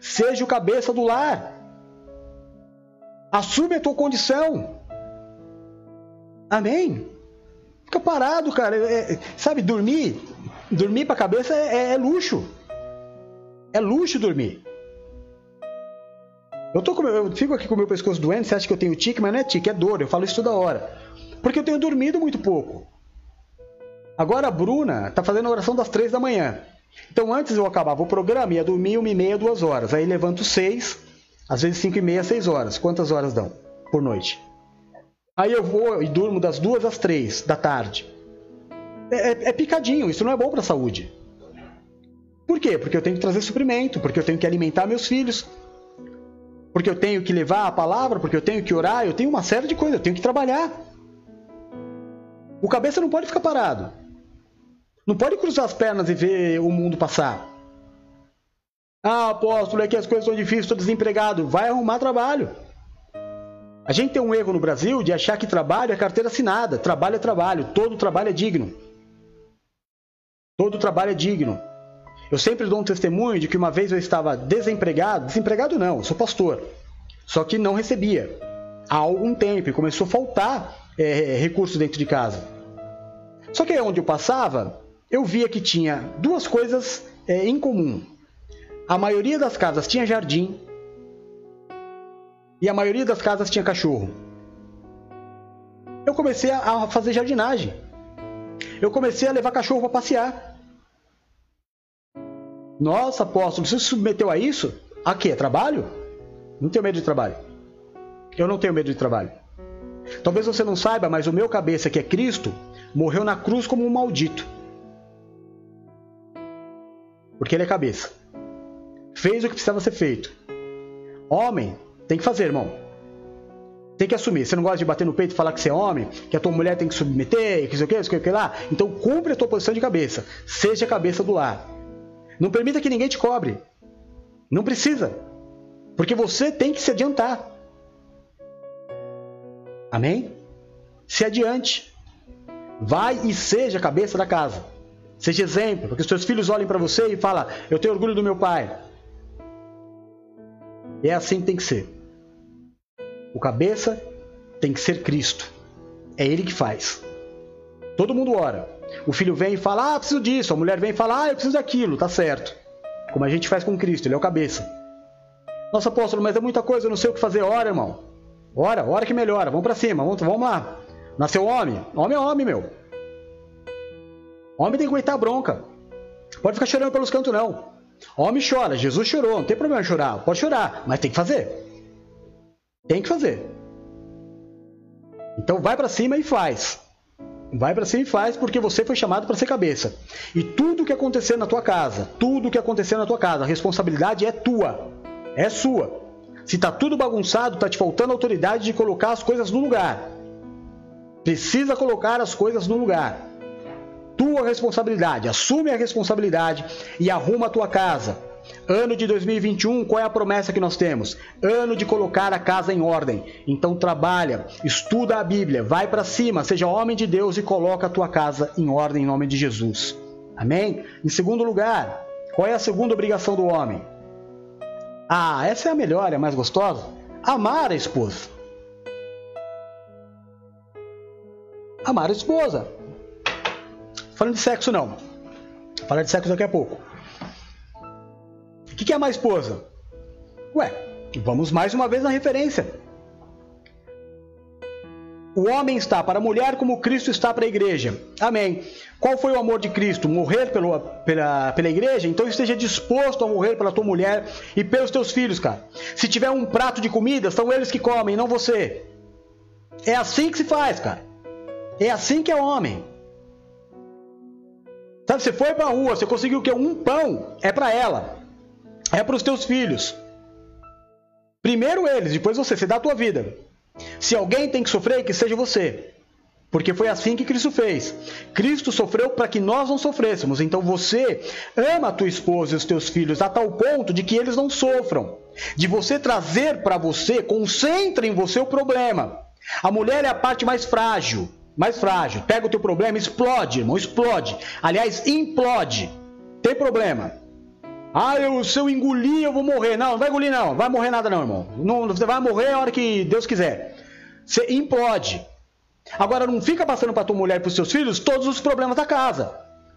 S1: Seja o cabeça do lar. Assume a tua condição. Amém? Fica parado, cara. É, sabe, dormir, dormir para a cabeça é, é, é, luxo. É luxo dormir. Eu, tô com, eu fico aqui com o meu pescoço doente, você acha que eu tenho tique, mas não é tique, é dor. Eu falo isso toda hora. Porque eu tenho dormido muito pouco. Agora a Bruna está fazendo oração das três da manhã. Então antes eu acabava o programa, ia dormir uma e meia, duas horas. Aí levanto seis, às vezes cinco e meia, seis horas. Quantas horas dão por noite? Aí eu vou e durmo das duas às três da tarde. É, é, é picadinho, isso não é bom para a saúde. Por quê? Porque eu tenho que trazer suprimento, porque eu tenho que alimentar meus filhos, porque eu tenho que levar a palavra, porque eu tenho que orar, eu tenho uma série de coisas, eu tenho que trabalhar. O cabeça não pode ficar parado. Não pode cruzar as pernas e ver o mundo passar. Ah, apóstolo, é que as coisas são difíceis, estou desempregado. Vai arrumar trabalho. A gente tem um erro no Brasil de achar que trabalho é carteira assinada. Trabalho é trabalho. Todo trabalho é digno. Todo trabalho é digno. Eu sempre dou um testemunho de que uma vez eu estava desempregado. Desempregado não, sou pastor. Só que não recebia. Há algum tempo e começou a faltar é, recursos dentro de casa. Só que onde eu passava, eu via que tinha duas coisas é, em comum. a maioria das casas tinha jardim e a maioria das casas tinha cachorro. Eu comecei a fazer jardinagem. Eu comecei a levar cachorro para passear. Nossa, apóstolo, você se submeteu a isso? A quê? Trabalho? Não tenho medo de trabalho. Eu não tenho medo de trabalho. Talvez você não saiba, mas o meu cabeça, que é Cristo, morreu na cruz como um maldito. Porque ele é cabeça. Fez o que precisava ser feito. Homem tem que fazer, irmão. Tem que assumir. Você não gosta de bater no peito e falar que você é homem, que a tua mulher tem que submeter, que isso aqui, isso aqui, lá. Então cumpre a tua posição de cabeça. Seja a cabeça do lar. Não permita que ninguém te cobre. Não precisa. Porque você tem que se adiantar. Amém? Se adiante. Vai e seja a cabeça da casa. Seja exemplo, porque os seus filhos olhem para você e falam: Eu tenho orgulho do meu pai. É assim que tem que ser. O cabeça tem que ser Cristo. É Ele que faz. Todo mundo ora. O filho vem e fala: Ah, preciso disso. A mulher vem e fala: Ah, eu preciso daquilo. Tá certo. Como a gente faz com Cristo, Ele é o cabeça. Nossa apóstolo, mas é muita coisa, eu não sei o que fazer. Ora, irmão. Ora, ora que melhora. Vamos para cima, vamos, vamos lá. Nasceu homem? Homem é homem, meu. Homem tem que aguentar bronca. Pode ficar chorando pelos cantos, não. Homem chora, Jesus chorou, não tem problema chorar. Pode chorar, mas tem que fazer. Tem que fazer. Então vai para cima e faz. Vai para cima e faz porque você foi chamado para ser cabeça. E tudo que acontecer na tua casa, tudo que acontecer na tua casa, a responsabilidade é tua. É sua. Se tá tudo bagunçado, tá te faltando autoridade de colocar as coisas no lugar. Precisa colocar as coisas no lugar. Tua responsabilidade, assume a responsabilidade e arruma a tua casa. Ano de 2021, qual é a promessa que nós temos? Ano de colocar a casa em ordem. Então trabalha, estuda a Bíblia, vai para cima, seja homem de Deus e coloca a tua casa em ordem em nome de Jesus. Amém? Em segundo lugar, qual é a segunda obrigação do homem? Ah, essa é a melhor, é a mais gostosa. Amar a esposa. Amar a esposa. Falando de sexo, não. Falar de sexo daqui a pouco. O que, que é a esposa? Ué, vamos mais uma vez na referência. O homem está para a mulher como Cristo está para a igreja. Amém. Qual foi o amor de Cristo? Morrer pelo, pela, pela igreja? Então esteja disposto a morrer pela tua mulher e pelos teus filhos, cara. Se tiver um prato de comida, são eles que comem, não você. É assim que se faz, cara. É assim que é homem. Sabe, você foi para a rua, você conseguiu o quê? Um pão. É para ela. É para os teus filhos. Primeiro eles, depois você. Você dá a tua vida. Se alguém tem que sofrer, que seja você. Porque foi assim que Cristo fez. Cristo sofreu para que nós não sofrêssemos. Então você ama a tua esposa e os teus filhos a tal ponto de que eles não sofram. De você trazer para você, concentra em você o problema. A mulher é a parte mais frágil. Mais frágil. Pega o teu problema, explode, irmão, explode. Aliás, implode. Tem problema. Ah, eu, se eu engolir, eu vou morrer. Não, não vai engolir, não. Vai morrer nada, não, irmão. Não, você vai morrer a hora que Deus quiser. Você implode. Agora, não fica passando para tua mulher e para os seus filhos todos os problemas da casa.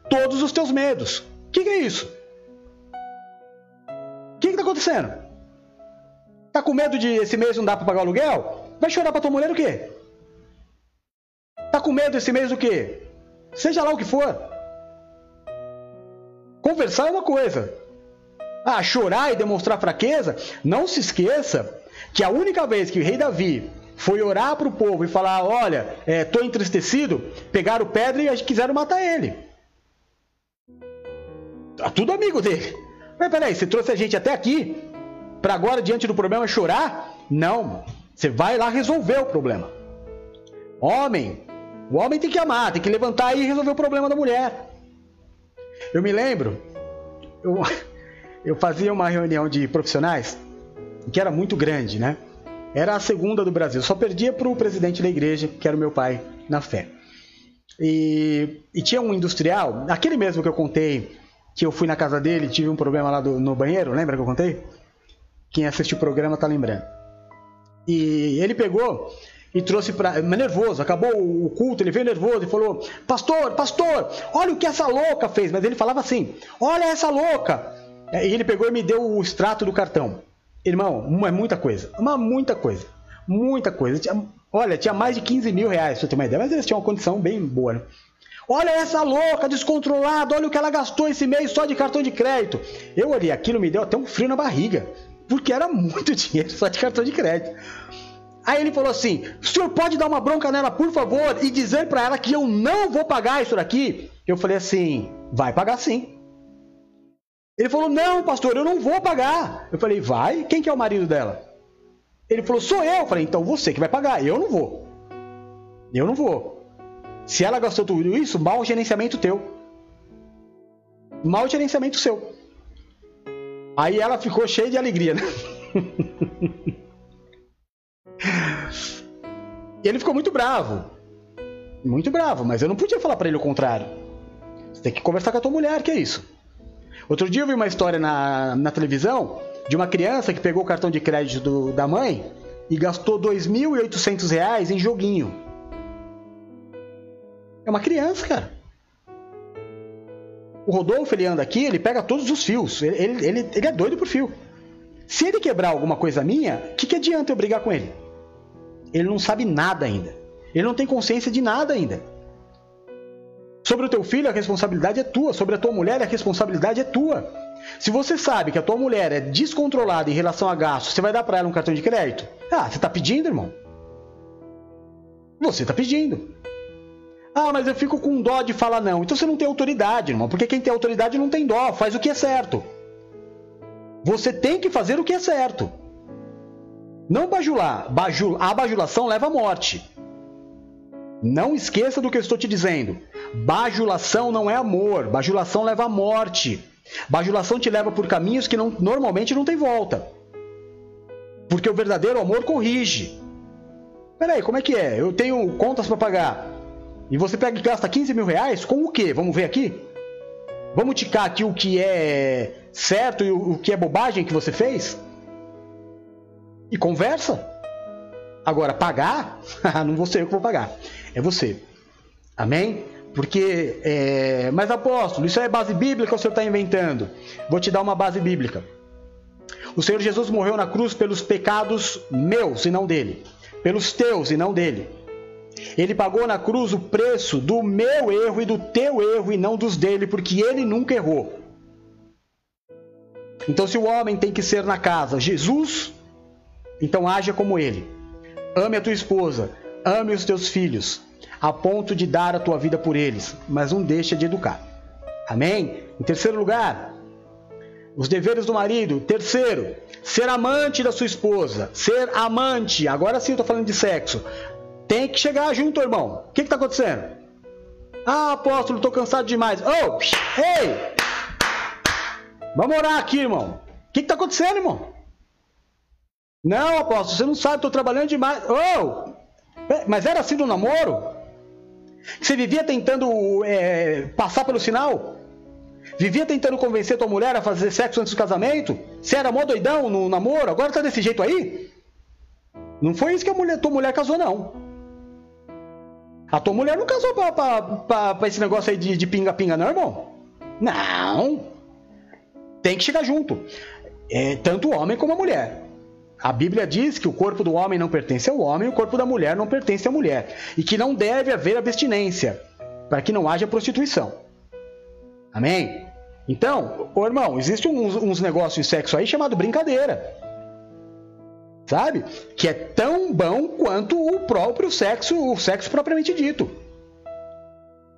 S1: Todos os teus medos. O que, que, é isso? O que está acontecendo? Tá com medo de esse mês não dar para pagar o aluguel? Vai chorar para tua mulher o quê? Tá com medo esse mês do quê? Seja lá o que for. Conversar é uma coisa. Ah, chorar e demonstrar fraqueza, não se esqueça que a única vez que o rei Davi foi orar para o povo e falar: Olha, estou é, entristecido, pegaram pedra e quiseram matar ele. Tá tudo amigo dele. Mas peraí, você trouxe a gente até aqui para agora, diante do problema, chorar? Não. Você vai lá resolver o problema. Homem, o homem tem que amar, tem que levantar e resolver o problema da mulher. Eu me lembro, eu, eu fazia uma reunião de profissionais que era muito grande, né? Era a segunda do Brasil. Só perdia para o presidente da igreja, que era o meu pai na fé. E, e, tinha um industrial, aquele mesmo que eu contei, que eu fui na casa dele, tive um problema lá do, no banheiro, lembra que eu contei? Quem assistiu o programa tá lembrando. E ele pegou e trouxe para nervoso, acabou o culto, ele veio nervoso e falou: "Pastor, pastor, olha o que essa louca fez". Mas ele falava assim: "Olha essa louca". E ele pegou e me deu o extrato do cartão. Irmão, é muita coisa. Uma muita coisa. Muita coisa. Tinha, olha, tinha mais de 15 mil reais, pra você ter uma ideia. Mas eles tinham uma condição bem boa, né? Olha essa louca, descontrolada, olha o que ela gastou esse mês só de cartão de crédito. Eu olhei aquilo, me deu até um frio na barriga. Porque era muito dinheiro só de cartão de crédito. Aí ele falou assim: o senhor pode dar uma bronca nela, por favor, e dizer para ela que eu não vou pagar isso daqui? Eu falei assim: vai pagar sim. Ele falou: não, pastor, eu não vou pagar. Eu falei: vai? Quem que é o marido dela? Ele falou: sou eu. Eu falei: então você que vai pagar, eu não vou. Eu não vou. Se ela gastou tudo isso, mau gerenciamento teu. Mau gerenciamento seu. Aí ela ficou cheia de alegria, né? E ele ficou muito bravo. Muito bravo, mas eu não podia falar para ele o contrário. Você tem que conversar com a tua mulher, que é isso. Outro dia eu vi uma história na, na televisão de uma criança que pegou o cartão de crédito do, da mãe e gastou R$ 2.800 em joguinho. É uma criança, cara. O Rodolfo, ele anda aqui, ele pega todos os fios. Ele, ele, ele, ele é doido por fio. Se ele quebrar alguma coisa minha, o que, que adianta eu brigar com ele? Ele não sabe nada ainda. Ele não tem consciência de nada ainda. Sobre o teu filho, a responsabilidade é tua. Sobre a tua mulher, a responsabilidade é tua. Se você sabe que a tua mulher é descontrolada em relação a gastos, você vai dar para ela um cartão de crédito? Ah, você está pedindo, irmão? Você está pedindo. Ah, mas eu fico com dó de falar não. Então você não tem autoridade, irmão. Porque quem tem autoridade não tem dó, faz o que é certo. Você tem que fazer o que é certo. Não bajular. Bajul... A bajulação leva à morte. Não esqueça do que eu estou te dizendo. Bajulação não é amor. Bajulação leva à morte. Bajulação te leva por caminhos que não, normalmente não tem volta. Porque o verdadeiro amor corrige. Peraí, como é que é? Eu tenho contas para pagar. E você pega e gasta 15 mil reais com o quê? Vamos ver aqui? Vamos ticar aqui o que é certo e o que é bobagem que você fez? E conversa. Agora, pagar? não vou ser eu que vou pagar. É você. Amém? Porque, é... mas apóstolo, isso é base bíblica ou o senhor está inventando? Vou te dar uma base bíblica. O Senhor Jesus morreu na cruz pelos pecados meus e não dele, pelos teus e não dele. Ele pagou na cruz o preço do meu erro e do teu erro e não dos dele, porque ele nunca errou. Então, se o homem tem que ser na casa Jesus então haja como ele. Ame a tua esposa, ame os teus filhos, a ponto de dar a tua vida por eles, mas não deixa de educar. Amém? Em terceiro lugar, os deveres do marido. Terceiro, ser amante da sua esposa. Ser amante. Agora sim eu estou falando de sexo. Tem que chegar junto, irmão. O que está acontecendo? Ah, apóstolo, estou cansado demais. Oh, ei! Vamos orar aqui, irmão. O que está acontecendo, irmão? Não, apóstolo, você não sabe, estou trabalhando demais. Oh! Mas era assim no namoro? Você vivia tentando é, passar pelo sinal? Vivia tentando convencer tua mulher a fazer sexo antes do casamento? Você era mó doidão no namoro? Agora tá desse jeito aí? Não foi isso que a mulher, tua mulher casou, não. A tua mulher não casou pra, pra, pra, pra esse negócio aí de pinga-pinga, não, irmão? Não. Tem que chegar junto. É, tanto o homem como a mulher. A Bíblia diz que o corpo do homem não pertence ao homem, o corpo da mulher não pertence à mulher, e que não deve haver abstinência, para que não haja prostituição. Amém? Então, ô irmão, existe uns, uns negócios de sexo aí chamado brincadeira. Sabe? Que é tão bom quanto o próprio sexo, o sexo propriamente dito.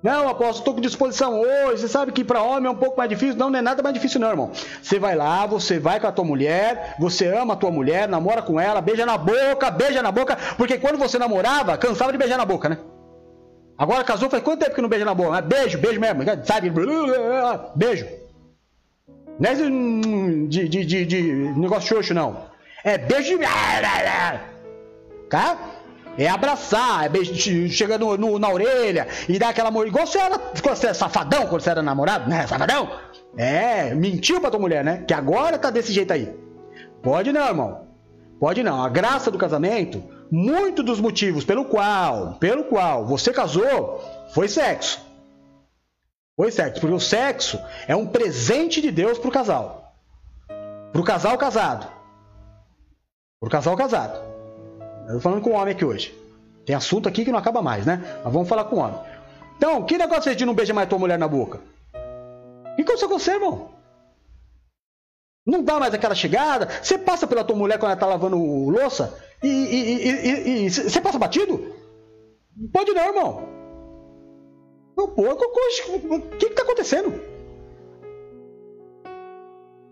S1: Não, apóstolo, estou com disposição hoje. Você sabe que para homem é um pouco mais difícil. Não, não é nada mais difícil, não, irmão. Você vai lá, você vai com a tua mulher, você ama a tua mulher, namora com ela, beija na boca, beija na boca. Porque quando você namorava, cansava de beijar na boca, né? Agora casou, faz quanto tempo que não beija na boca? Né? Beijo, beijo mesmo, sabe? Beijo. Não é de, de, de, de negócio xoxo, não. É beijo de. Tá? É abraçar, é beijo, chega no, no, na orelha e dar aquela amor. Igual você era, você era safadão quando você era namorado, né? Safadão? É, mentiu pra tua mulher, né? Que agora tá desse jeito aí. Pode não, irmão. Pode não. A graça do casamento, muito dos motivos pelo qual, pelo qual você casou, foi sexo. Foi sexo, porque o sexo é um presente de Deus pro casal. Pro casal casado. Pro casal casado. Eu tô falando com o homem aqui hoje. Tem assunto aqui que não acaba mais, né? Mas vamos falar com o homem. Então, que negócio é de não beijar mais tua mulher na boca? O que aconteceu com você, irmão? Não dá mais aquela chegada. Você passa pela tua mulher quando ela tá lavando louça e, e, e, e você passa batido? Pode não, irmão. Não pode. O que que tá acontecendo?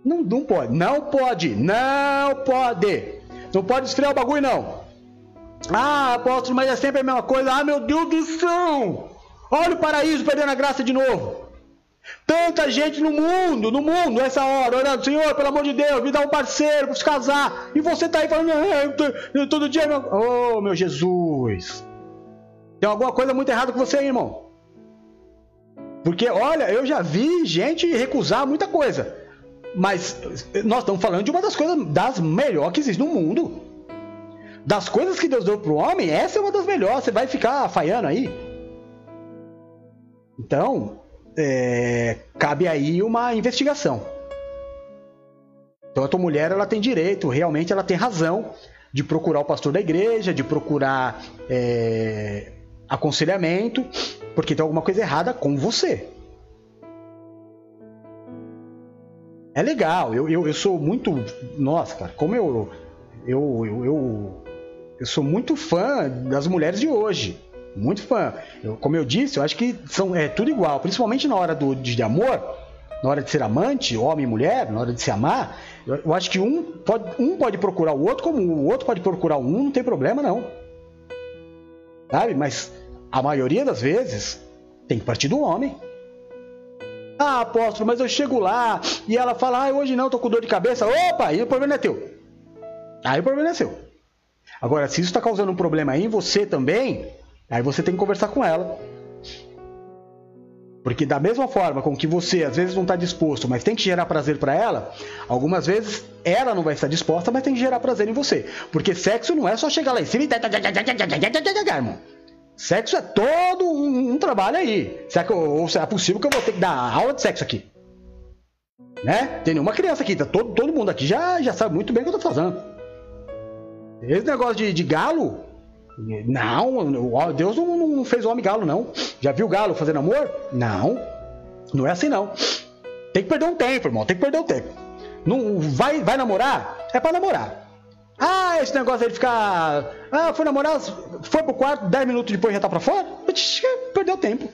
S1: Não, não pode. Não pode. Não pode. Não pode esfriar o bagulho, não. Ah, apóstolo, mas é sempre a mesma coisa. Ah, meu Deus do céu! Olha o paraíso perdendo a graça de novo. Tanta gente no mundo, no mundo, nessa hora, orando, Senhor, pelo amor de Deus, me dá um parceiro para se casar. E você tá aí falando, todo dia, meu... oh meu Jesus. Tem alguma coisa muito errada com você, irmão. Porque, olha, eu já vi gente recusar muita coisa. Mas nós estamos falando de uma das coisas das melhores que existe no mundo. Das coisas que Deus deu para o homem, essa é uma das melhores. Você vai ficar falhando aí. Então, é, cabe aí uma investigação. Então a tua mulher ela tem direito, realmente ela tem razão de procurar o pastor da igreja, de procurar é, aconselhamento, porque tem alguma coisa errada com você. É legal, eu, eu, eu sou muito. Nossa, cara, como eu, eu, eu, eu, eu sou muito fã das mulheres de hoje muito fã. Eu, como eu disse, eu acho que são é tudo igual, principalmente na hora do, de amor, na hora de ser amante, homem e mulher, na hora de se amar. Eu, eu, acho que um pode, um pode procurar o outro, como o outro pode procurar um, não tem problema não. Sabe? Mas a maioria das vezes tem que partir do homem. Ah, apóstolo, mas eu chego lá e ela fala, ah, hoje não, tô com dor de cabeça. Opa, aí o problema é teu. Aí o problema é seu. Agora, se isso está causando um problema em você também, Aí você tem que conversar com ela. Porque da mesma forma com que você às vezes não está disposto, mas tem que gerar prazer para ela, algumas vezes ela não vai estar disposta, mas tem que gerar prazer em você. Porque sexo não é só chegar lá em cima e irmão. Sexo é todo um, um trabalho aí. Será que, ou será possível que eu vou ter que dar aula de sexo aqui? Né? Tem nenhuma criança aqui, tá todo, todo mundo aqui já, já sabe muito bem o que eu tô fazendo. Esse negócio de, de galo, não, Deus não, não fez homem galo, não. Já viu galo fazendo amor? Não. Não é assim, não. Tem que perder um tempo, irmão. Tem que perder um tempo. Não, vai, vai namorar? É para namorar. Ah, esse negócio aí de ficar. Ah, foi namorar, foi pro quarto, 10 minutos depois já tá pra fora? Perdeu tempo.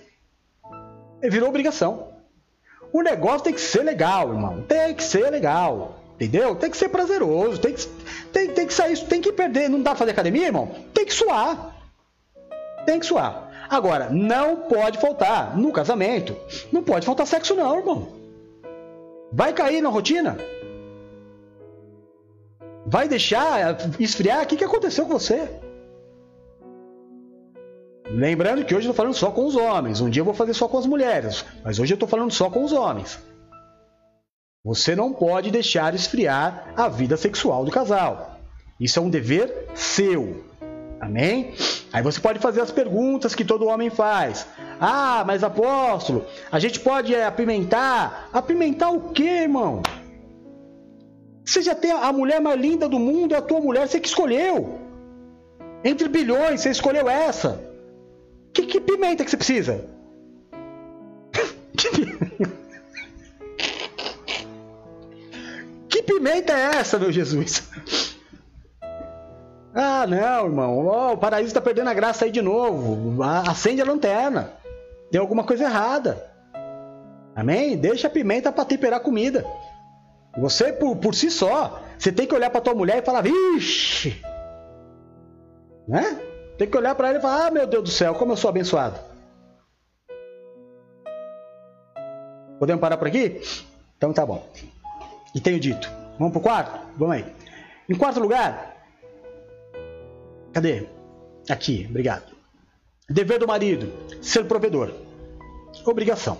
S1: Virou obrigação. O negócio tem que ser legal, irmão. Tem que ser legal. Entendeu? Tem que ser prazeroso, tem que, tem, tem que sair, tem que perder. Não dá pra fazer academia, irmão? Tem que suar. Tem que suar. Agora, não pode faltar no casamento. Não pode faltar sexo, não, irmão. Vai cair na rotina? Vai deixar esfriar? O que, que aconteceu com você? Lembrando que hoje eu estou falando só com os homens. Um dia eu vou fazer só com as mulheres. Mas hoje eu estou falando só com os homens. Você não pode deixar esfriar a vida sexual do casal. Isso é um dever seu. Amém? Aí você pode fazer as perguntas que todo homem faz. Ah, mas apóstolo, a gente pode é, apimentar? Apimentar o que, irmão? Você já tem a mulher mais linda do mundo, é a tua mulher, você que escolheu. Entre bilhões, você escolheu essa. Que, que pimenta que você precisa? pimenta é essa, meu Jesus? Ah, não, irmão. Oh, o paraíso está perdendo a graça aí de novo. Acende a lanterna. Tem alguma coisa errada. Amém? Deixa a pimenta para temperar a comida. Você, por, por si só, você tem que olhar para tua mulher e falar: Vixe! Né? Tem que olhar para ela e falar: Ah, meu Deus do céu, como eu sou abençoado. Podemos parar por aqui? Então tá bom. E tenho dito. Vamos pro quarto? Vamos aí. Em quarto lugar, cadê? Aqui, obrigado. Dever do marido, ser provedor. Obrigação.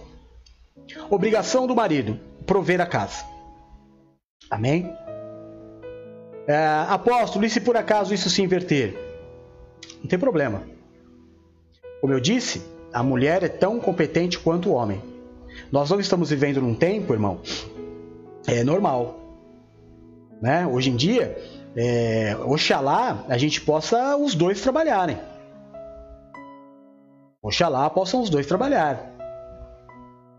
S1: Obrigação do marido, prover a casa. Amém? É, apóstolo, e se por acaso isso se inverter? Não tem problema. Como eu disse, a mulher é tão competente quanto o homem. Nós não estamos vivendo num tempo, irmão, é normal Né? Hoje em dia, é, oxalá a gente possa os dois trabalharem. Oxalá possam os dois trabalhar.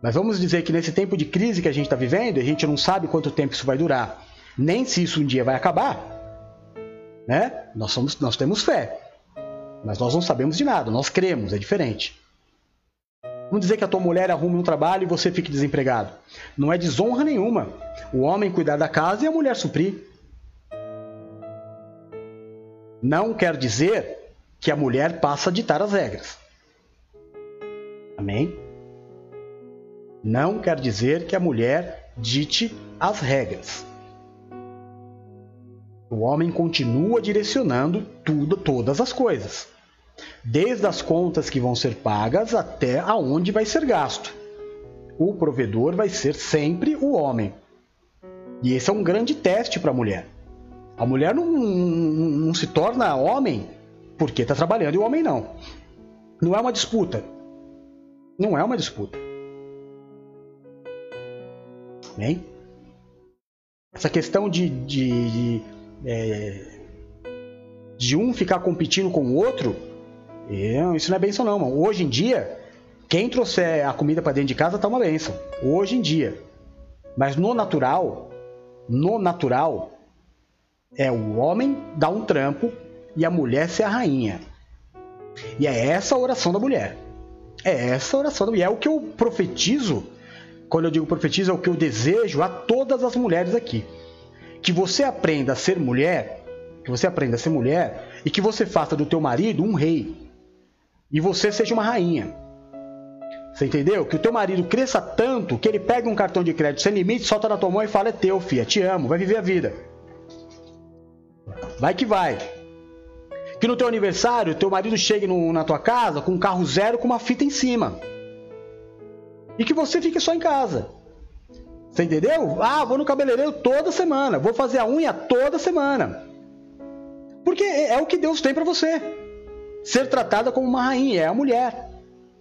S1: Mas vamos dizer que nesse tempo de crise que a gente está vivendo, a gente não sabe quanto tempo isso vai durar, nem se isso um dia vai acabar. Né? Nós, somos, nós temos fé, mas nós não sabemos de nada, nós cremos, é diferente. Vamos dizer que a tua mulher arrume um trabalho e você fique desempregado. Não é desonra nenhuma. O homem cuidar da casa e a mulher suprir. Não quer dizer que a mulher passa a ditar as regras. Amém? Não quer dizer que a mulher dite as regras. O homem continua direcionando tudo, todas as coisas desde as contas que vão ser pagas até aonde vai ser gasto. O provedor vai ser sempre o homem. E esse é um grande teste para a mulher. A mulher não, não, não se torna homem porque está trabalhando e o homem não. Não é uma disputa. Não é uma disputa. Bem? Essa questão de, de, de, é, de um ficar competindo com o outro eu, isso não é benção não, mano. Hoje em dia, quem trouxer a comida para dentro de casa tá uma benção. Hoje em dia. Mas no natural, no natural, é o homem dar um trampo e a mulher ser a rainha. E é essa a oração da mulher. É essa a oração da mulher. É o que eu profetizo, quando eu digo profetizo, é o que eu desejo a todas as mulheres aqui. Que você aprenda a ser mulher, que você aprenda a ser mulher e que você faça do teu marido um rei e você seja uma rainha. Você entendeu? Que o teu marido cresça tanto que ele pega um cartão de crédito sem limite, solta na tua mão e fala: É teu, filha, te amo, vai viver a vida. Vai que vai. Que no teu aniversário, teu marido chegue no, na tua casa com um carro zero com uma fita em cima. E que você fique só em casa. Você entendeu? Ah, vou no cabeleireiro toda semana. Vou fazer a unha toda semana. Porque é, é o que Deus tem para você ser tratada como uma rainha, é a mulher.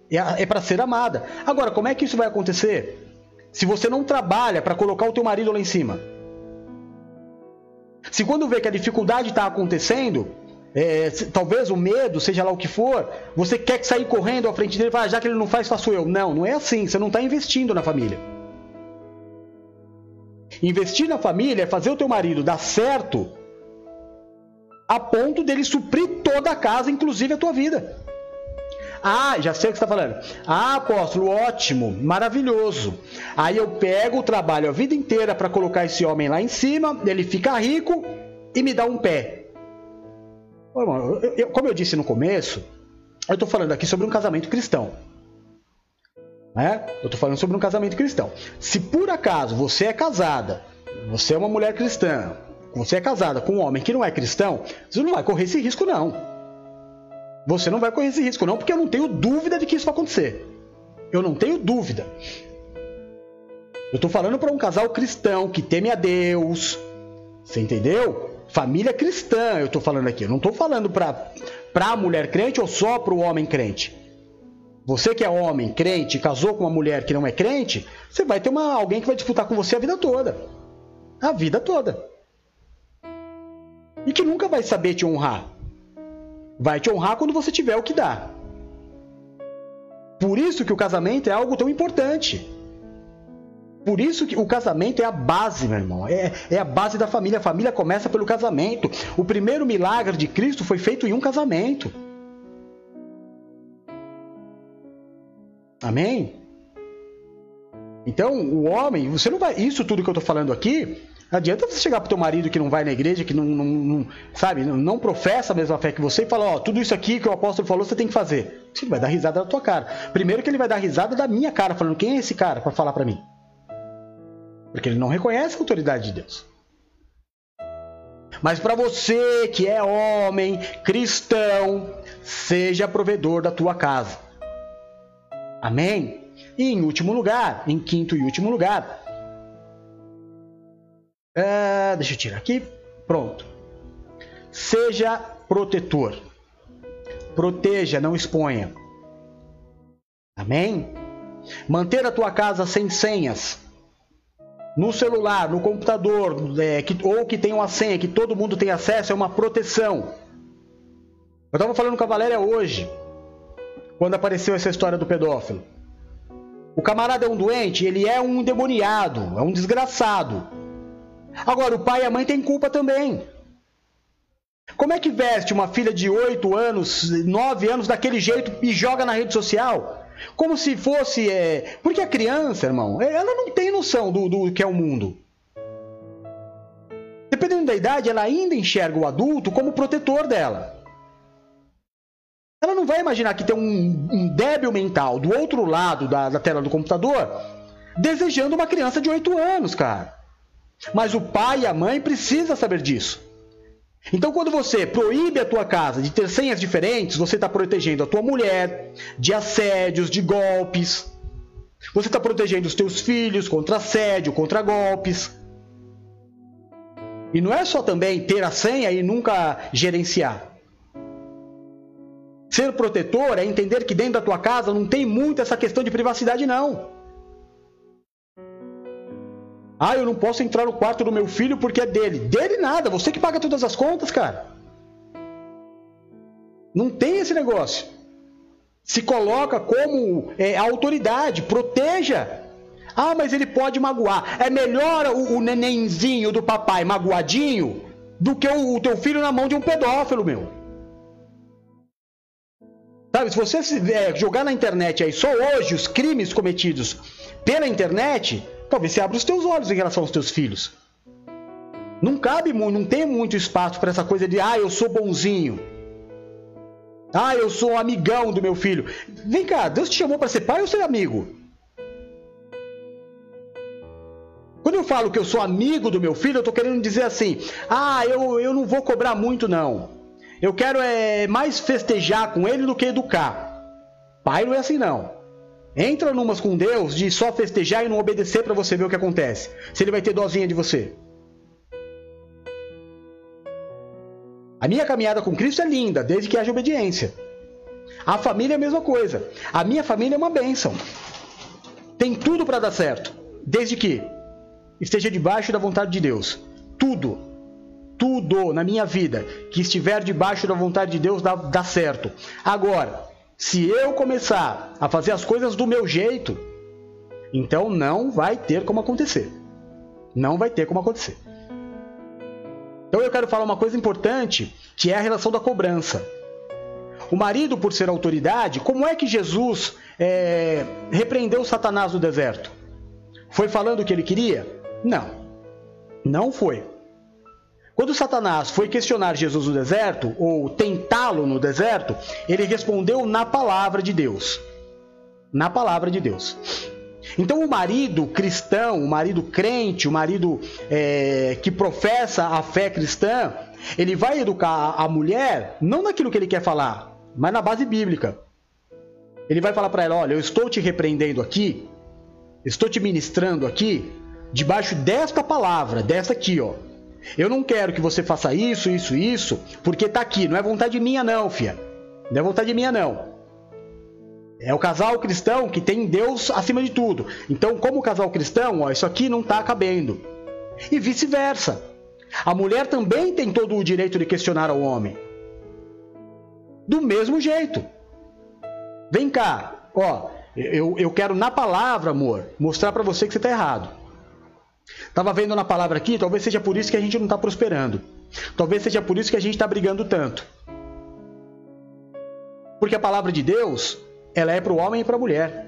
S1: É, é para ser amada. Agora, como é que isso vai acontecer? Se você não trabalha para colocar o teu marido lá em cima. Se quando vê que a dificuldade está acontecendo, é, talvez o medo, seja lá o que for, você quer que sair correndo à frente dele e falar, ah, já que ele não faz, faço eu. Não, não é assim. Você não está investindo na família. Investir na família é fazer o teu marido dar certo a ponto dele suprir toda a casa, inclusive a tua vida. Ah, já sei o que você está falando. Ah, apóstolo, ótimo, maravilhoso. Aí eu pego o trabalho a vida inteira para colocar esse homem lá em cima, ele fica rico e me dá um pé. como eu disse no começo, eu estou falando aqui sobre um casamento cristão. Né? Eu estou falando sobre um casamento cristão. Se por acaso você é casada, você é uma mulher cristã, você é casada com um homem que não é cristão, você não vai correr esse risco, não. Você não vai correr esse risco, não, porque eu não tenho dúvida de que isso vai acontecer. Eu não tenho dúvida. Eu estou falando para um casal cristão que teme a Deus. Você entendeu? Família cristã, eu estou falando aqui. Eu não estou falando para a mulher crente ou só para o homem crente. Você que é homem, crente, casou com uma mulher que não é crente, você vai ter uma, alguém que vai disputar com você a vida toda. A vida toda e que nunca vai saber te honrar. Vai te honrar quando você tiver o que dá. Por isso que o casamento é algo tão importante. Por isso que o casamento é a base, meu irmão. É, é a base da família. A família começa pelo casamento. O primeiro milagre de Cristo foi feito em um casamento. Amém? Então, o homem, você não vai. Isso tudo que eu estou falando aqui não adianta você chegar pro teu marido que não vai na igreja, que não, não, não sabe, não, professa a mesma fé que você e falar, ó, tudo isso aqui que o apóstolo falou, você tem que fazer. Ele vai dar risada da tua cara. Primeiro que ele vai dar risada da minha cara, falando, quem é esse cara para falar para mim? Porque ele não reconhece a autoridade de Deus. Mas para você que é homem, cristão, seja provedor da tua casa. Amém? E em último lugar, em quinto e último lugar, Uh, deixa eu tirar aqui. Pronto. Seja protetor. Proteja, não exponha. Amém? Manter a tua casa sem senhas. no celular, no computador, é, que, ou que tem uma senha, que todo mundo tem acesso, é uma proteção. Eu estava falando com a Valéria hoje, quando apareceu essa história do pedófilo. O camarada é um doente, ele é um endemoniado, é um desgraçado. Agora, o pai e a mãe têm culpa também. Como é que veste uma filha de 8 anos, 9 anos daquele jeito e joga na rede social? Como se fosse. É... Porque a criança, irmão, ela não tem noção do, do que é o mundo. Dependendo da idade, ela ainda enxerga o adulto como protetor dela. Ela não vai imaginar que tem um, um débil mental do outro lado da, da tela do computador desejando uma criança de 8 anos, cara. Mas o pai e a mãe precisam saber disso. Então, quando você proíbe a tua casa de ter senhas diferentes, você está protegendo a tua mulher de assédios, de golpes. Você está protegendo os teus filhos contra assédio, contra golpes. E não é só também ter a senha e nunca gerenciar. Ser protetor é entender que dentro da tua casa não tem muito essa questão de privacidade, não. Ah, eu não posso entrar no quarto do meu filho porque é dele. Dele nada, você que paga todas as contas, cara. Não tem esse negócio. Se coloca como é, autoridade, proteja. Ah, mas ele pode magoar. É melhor o, o nenenzinho do papai magoadinho do que o, o teu filho na mão de um pedófilo, meu. Sabe, se você é, jogar na internet aí só hoje os crimes cometidos pela internet, talvez você abra os teus olhos em relação aos teus filhos. Não cabe muito, não tem muito espaço para essa coisa de ah, eu sou bonzinho. Ah, eu sou amigão do meu filho. Vem cá, Deus te chamou para ser pai ou ser amigo? Quando eu falo que eu sou amigo do meu filho, eu estou querendo dizer assim: ah, eu, eu não vou cobrar muito, não. Eu quero é mais festejar com ele do que educar. Pai não é assim, não. Entra numas com Deus de só festejar e não obedecer para você ver o que acontece. Se ele vai ter dozinha de você. A minha caminhada com Cristo é linda, desde que haja obediência. A família é a mesma coisa. A minha família é uma bênção. Tem tudo para dar certo, desde que esteja debaixo da vontade de Deus. Tudo, tudo na minha vida que estiver debaixo da vontade de Deus dá, dá certo. Agora, se eu começar a fazer as coisas do meu jeito, então não vai ter como acontecer. Não vai ter como acontecer. Então eu quero falar uma coisa importante, que é a relação da cobrança. O marido, por ser autoridade, como é que Jesus é, repreendeu Satanás no deserto? Foi falando o que ele queria? Não. Não foi. Quando Satanás foi questionar Jesus no deserto, ou tentá-lo no deserto, ele respondeu na palavra de Deus. Na palavra de Deus. Então, o marido cristão, o marido crente, o marido é, que professa a fé cristã, ele vai educar a mulher não naquilo que ele quer falar, mas na base bíblica. Ele vai falar para ela: olha, eu estou te repreendendo aqui, estou te ministrando aqui, debaixo desta palavra, desta aqui, ó. Eu não quero que você faça isso, isso, isso, porque tá aqui. Não é vontade minha, não, fia. Não é vontade minha, não. É o casal cristão que tem Deus acima de tudo. Então, como casal cristão, ó, isso aqui não está cabendo. E vice-versa. A mulher também tem todo o direito de questionar ao homem. Do mesmo jeito. Vem cá, ó, eu, eu quero na palavra, amor, mostrar para você que você está errado. Estava vendo na palavra aqui, talvez seja por isso que a gente não está prosperando. Talvez seja por isso que a gente está brigando tanto. Porque a palavra de Deus, ela é para o homem e para a mulher.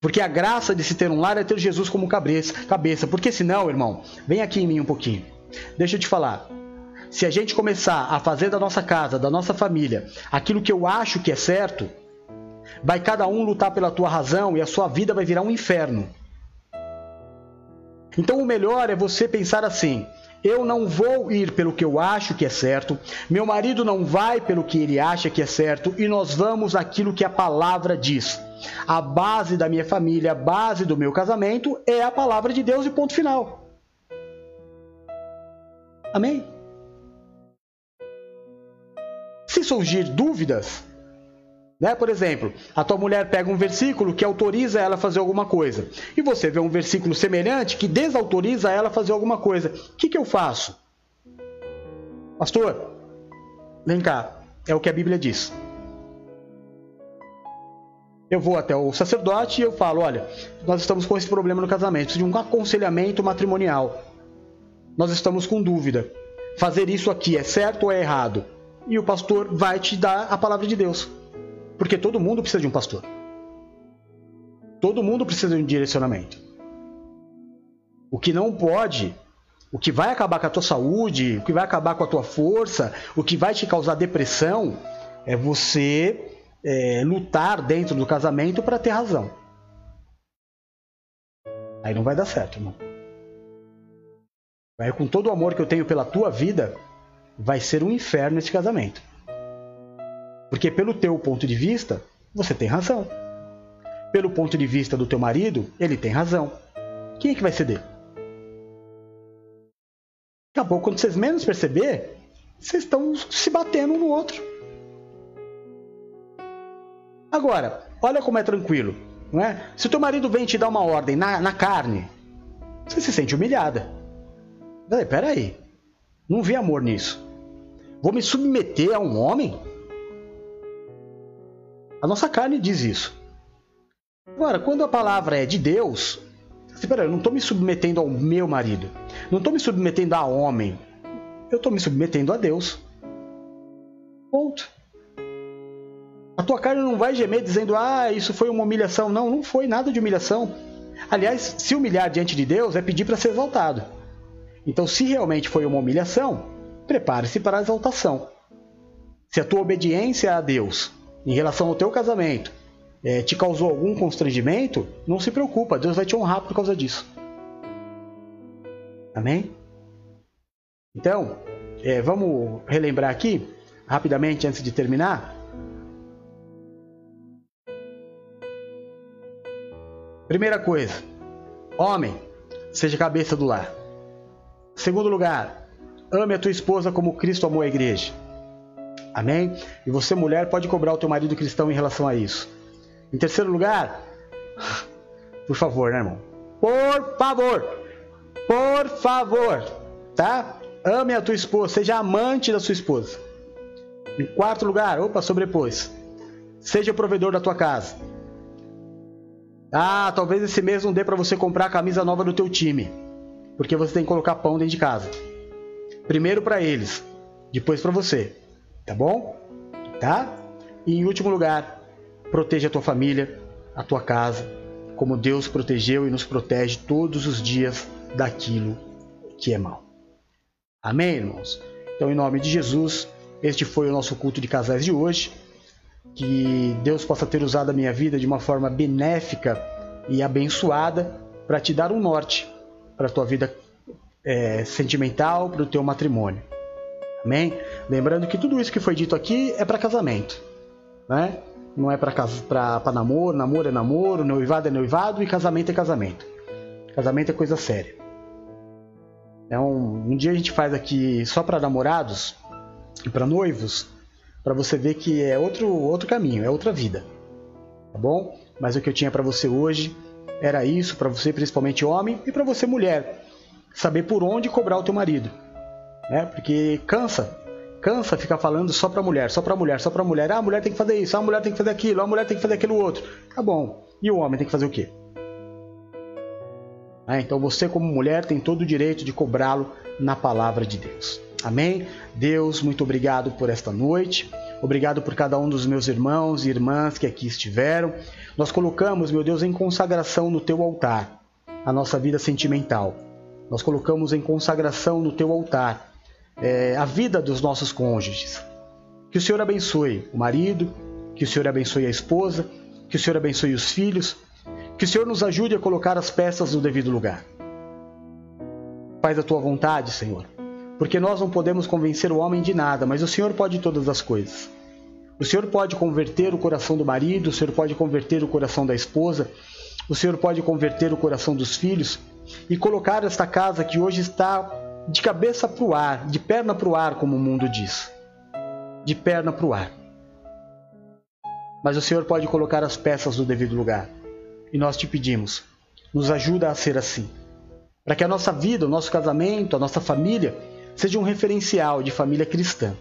S1: Porque a graça de se ter um lar é ter Jesus como cabeça. Porque senão, irmão, vem aqui em mim um pouquinho. Deixa eu te falar. Se a gente começar a fazer da nossa casa, da nossa família, aquilo que eu acho que é certo, vai cada um lutar pela tua razão e a sua vida vai virar um inferno. Então o melhor é você pensar assim: eu não vou ir pelo que eu acho que é certo, meu marido não vai pelo que ele acha que é certo e nós vamos aquilo que a palavra diz. A base da minha família, a base do meu casamento é a palavra de Deus e ponto final. Amém? Se surgir dúvidas, Né? Por exemplo, a tua mulher pega um versículo que autoriza ela a fazer alguma coisa, e você vê um versículo semelhante que desautoriza ela a fazer alguma coisa. O que, que eu faço? Pastor, vem cá, é o que a Bíblia diz. Eu vou até o sacerdote e eu falo: olha, nós estamos com esse problema no casamento, de um aconselhamento matrimonial. Nós estamos com dúvida. Fazer isso aqui é certo ou é errado? E o pastor vai te dar a palavra de Deus. Porque todo mundo precisa de um pastor. Todo mundo precisa de um direcionamento. O que não pode, o que vai acabar com a tua saúde, o que vai acabar com a tua força, o que vai te causar depressão, é você é, lutar dentro do casamento para ter razão. Aí não vai dar certo, irmão. Vai com todo o amor que eu tenho pela tua vida, vai ser um inferno esse casamento. Porque pelo teu ponto de vista, você tem razão. Pelo ponto de vista do teu marido, ele tem razão. Quem é que vai ceder? Daqui a pouco, quando vocês menos perceber, vocês estão se batendo um no outro. Agora, olha como é tranquilo. Não é? Se o teu marido vem te dar uma ordem na, na carne, você se sente humilhada. Peraí, peraí. Não vi amor nisso. Vou me submeter a um homem? A nossa carne diz isso. Agora, quando a palavra é de Deus, você, peraí, eu não estou me submetendo ao meu marido. Não estou me submetendo a homem. Eu estou me submetendo a Deus. Ponto. A tua carne não vai gemer dizendo, ah, isso foi uma humilhação. Não, não foi nada de humilhação. Aliás, se humilhar diante de Deus é pedir para ser exaltado. Então, se realmente foi uma humilhação, prepare-se para a exaltação. Se a tua obediência a Deus em relação ao teu casamento é, te causou algum constrangimento, não se preocupa, Deus vai te honrar por causa disso. Amém? Então, é, vamos relembrar aqui, rapidamente, antes de terminar. Primeira coisa, homem, seja cabeça do lar. Segundo lugar, ame a tua esposa como Cristo amou a igreja. Amém? E você, mulher, pode cobrar o teu marido cristão em relação a isso. Em terceiro lugar, por favor, né, irmão? Por favor, por favor, tá? Ame a tua esposa, seja amante da sua esposa. Em quarto lugar, opa, sobrepôs. Seja provedor da tua casa. Ah, talvez esse mês não dê para você comprar a camisa nova do teu time, porque você tem que colocar pão dentro de casa. Primeiro para eles, depois para você. Tá bom? Tá? E em último lugar, proteja a tua família, a tua casa, como Deus protegeu e nos protege todos os dias daquilo que é mal. Amém, irmãos? Então, em nome de Jesus, este foi o nosso culto de casais de hoje. Que Deus possa ter usado a minha vida de uma forma benéfica e abençoada para te dar um norte para a tua vida é, sentimental, para o teu matrimônio. Amém? Lembrando que tudo isso que foi dito aqui é para casamento, né? Não é para namoro, namoro é namoro, noivado é noivado e casamento é casamento. Casamento é coisa séria. Então, um dia a gente faz aqui só para namorados e para noivos, para você ver que é outro outro caminho, é outra vida. Tá bom? Mas o que eu tinha para você hoje era isso, para você principalmente homem e para você mulher, saber por onde cobrar o teu marido né? Porque cansa, cansa ficar falando só para mulher, só para mulher, só para mulher. Ah, a mulher tem que fazer isso, ah, a mulher tem que fazer aquilo, a mulher tem que fazer aquilo outro. Tá bom. E o homem tem que fazer o quê? Ah, então você como mulher tem todo o direito de cobrá-lo na palavra de Deus. Amém? Deus, muito obrigado por esta noite. Obrigado por cada um dos meus irmãos e irmãs que aqui estiveram. Nós colocamos, meu Deus, em consagração no teu altar a nossa vida sentimental. Nós colocamos em consagração no teu altar é, a vida dos nossos cônjuges. Que o Senhor abençoe o marido, que o Senhor abençoe a esposa, que o Senhor abençoe os filhos, que o Senhor nos ajude a colocar as peças no devido lugar. Faz a tua vontade, Senhor, porque nós não podemos convencer o homem de nada, mas o Senhor pode todas as coisas. O Senhor pode converter o coração do marido, o Senhor pode converter o coração da esposa, o Senhor pode converter o coração dos filhos e colocar esta casa que hoje está de cabeça para o ar, de perna para o ar, como o mundo diz. De perna para o ar. mas o Senhor pode colocar as peças no devido lugar. E nós te pedimos, nos ajuda a ser assim. Para que a nossa vida, o nosso casamento, a nossa família seja um referencial de família cristã.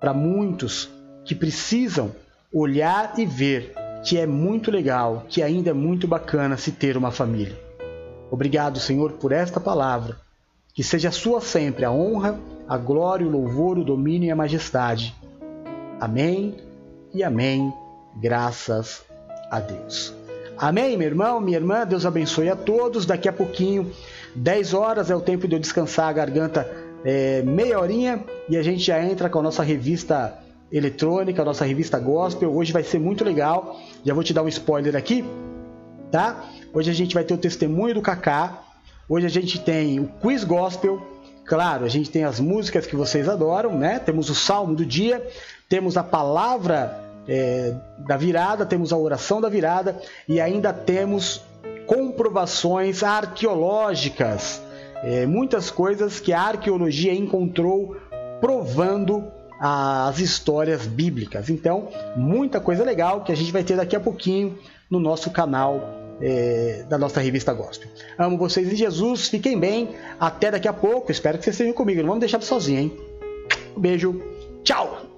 S1: Para muitos que precisam olhar e ver que é muito legal, que ainda é muito bacana se ter uma família. Obrigado, Senhor, por esta palavra. Que seja sua sempre a honra, a glória, o louvor, o domínio e a majestade. Amém e amém. Graças a Deus. Amém, meu irmão, minha irmã. Deus abençoe a todos. Daqui a pouquinho, 10 horas é o tempo de eu descansar a garganta é, meia horinha e a gente já entra com a nossa revista eletrônica, a nossa revista gospel. Hoje vai ser muito legal. Já vou te dar um spoiler aqui, tá? Hoje a gente vai ter o testemunho do Kaká. Hoje a gente tem o quiz gospel. Claro, a gente tem as músicas que vocês adoram, né? Temos o salmo do dia, temos a palavra é, da virada, temos a oração da virada e ainda temos comprovações arqueológicas. É, muitas coisas que a arqueologia encontrou provando as histórias bíblicas. Então, muita coisa legal que a gente vai ter daqui a pouquinho no nosso canal é, da nossa revista Gospel. Amo vocês em Jesus, fiquem bem, até daqui a pouco. Espero que vocês estejam comigo, não vamos deixar sozinho, hein? Um beijo, tchau!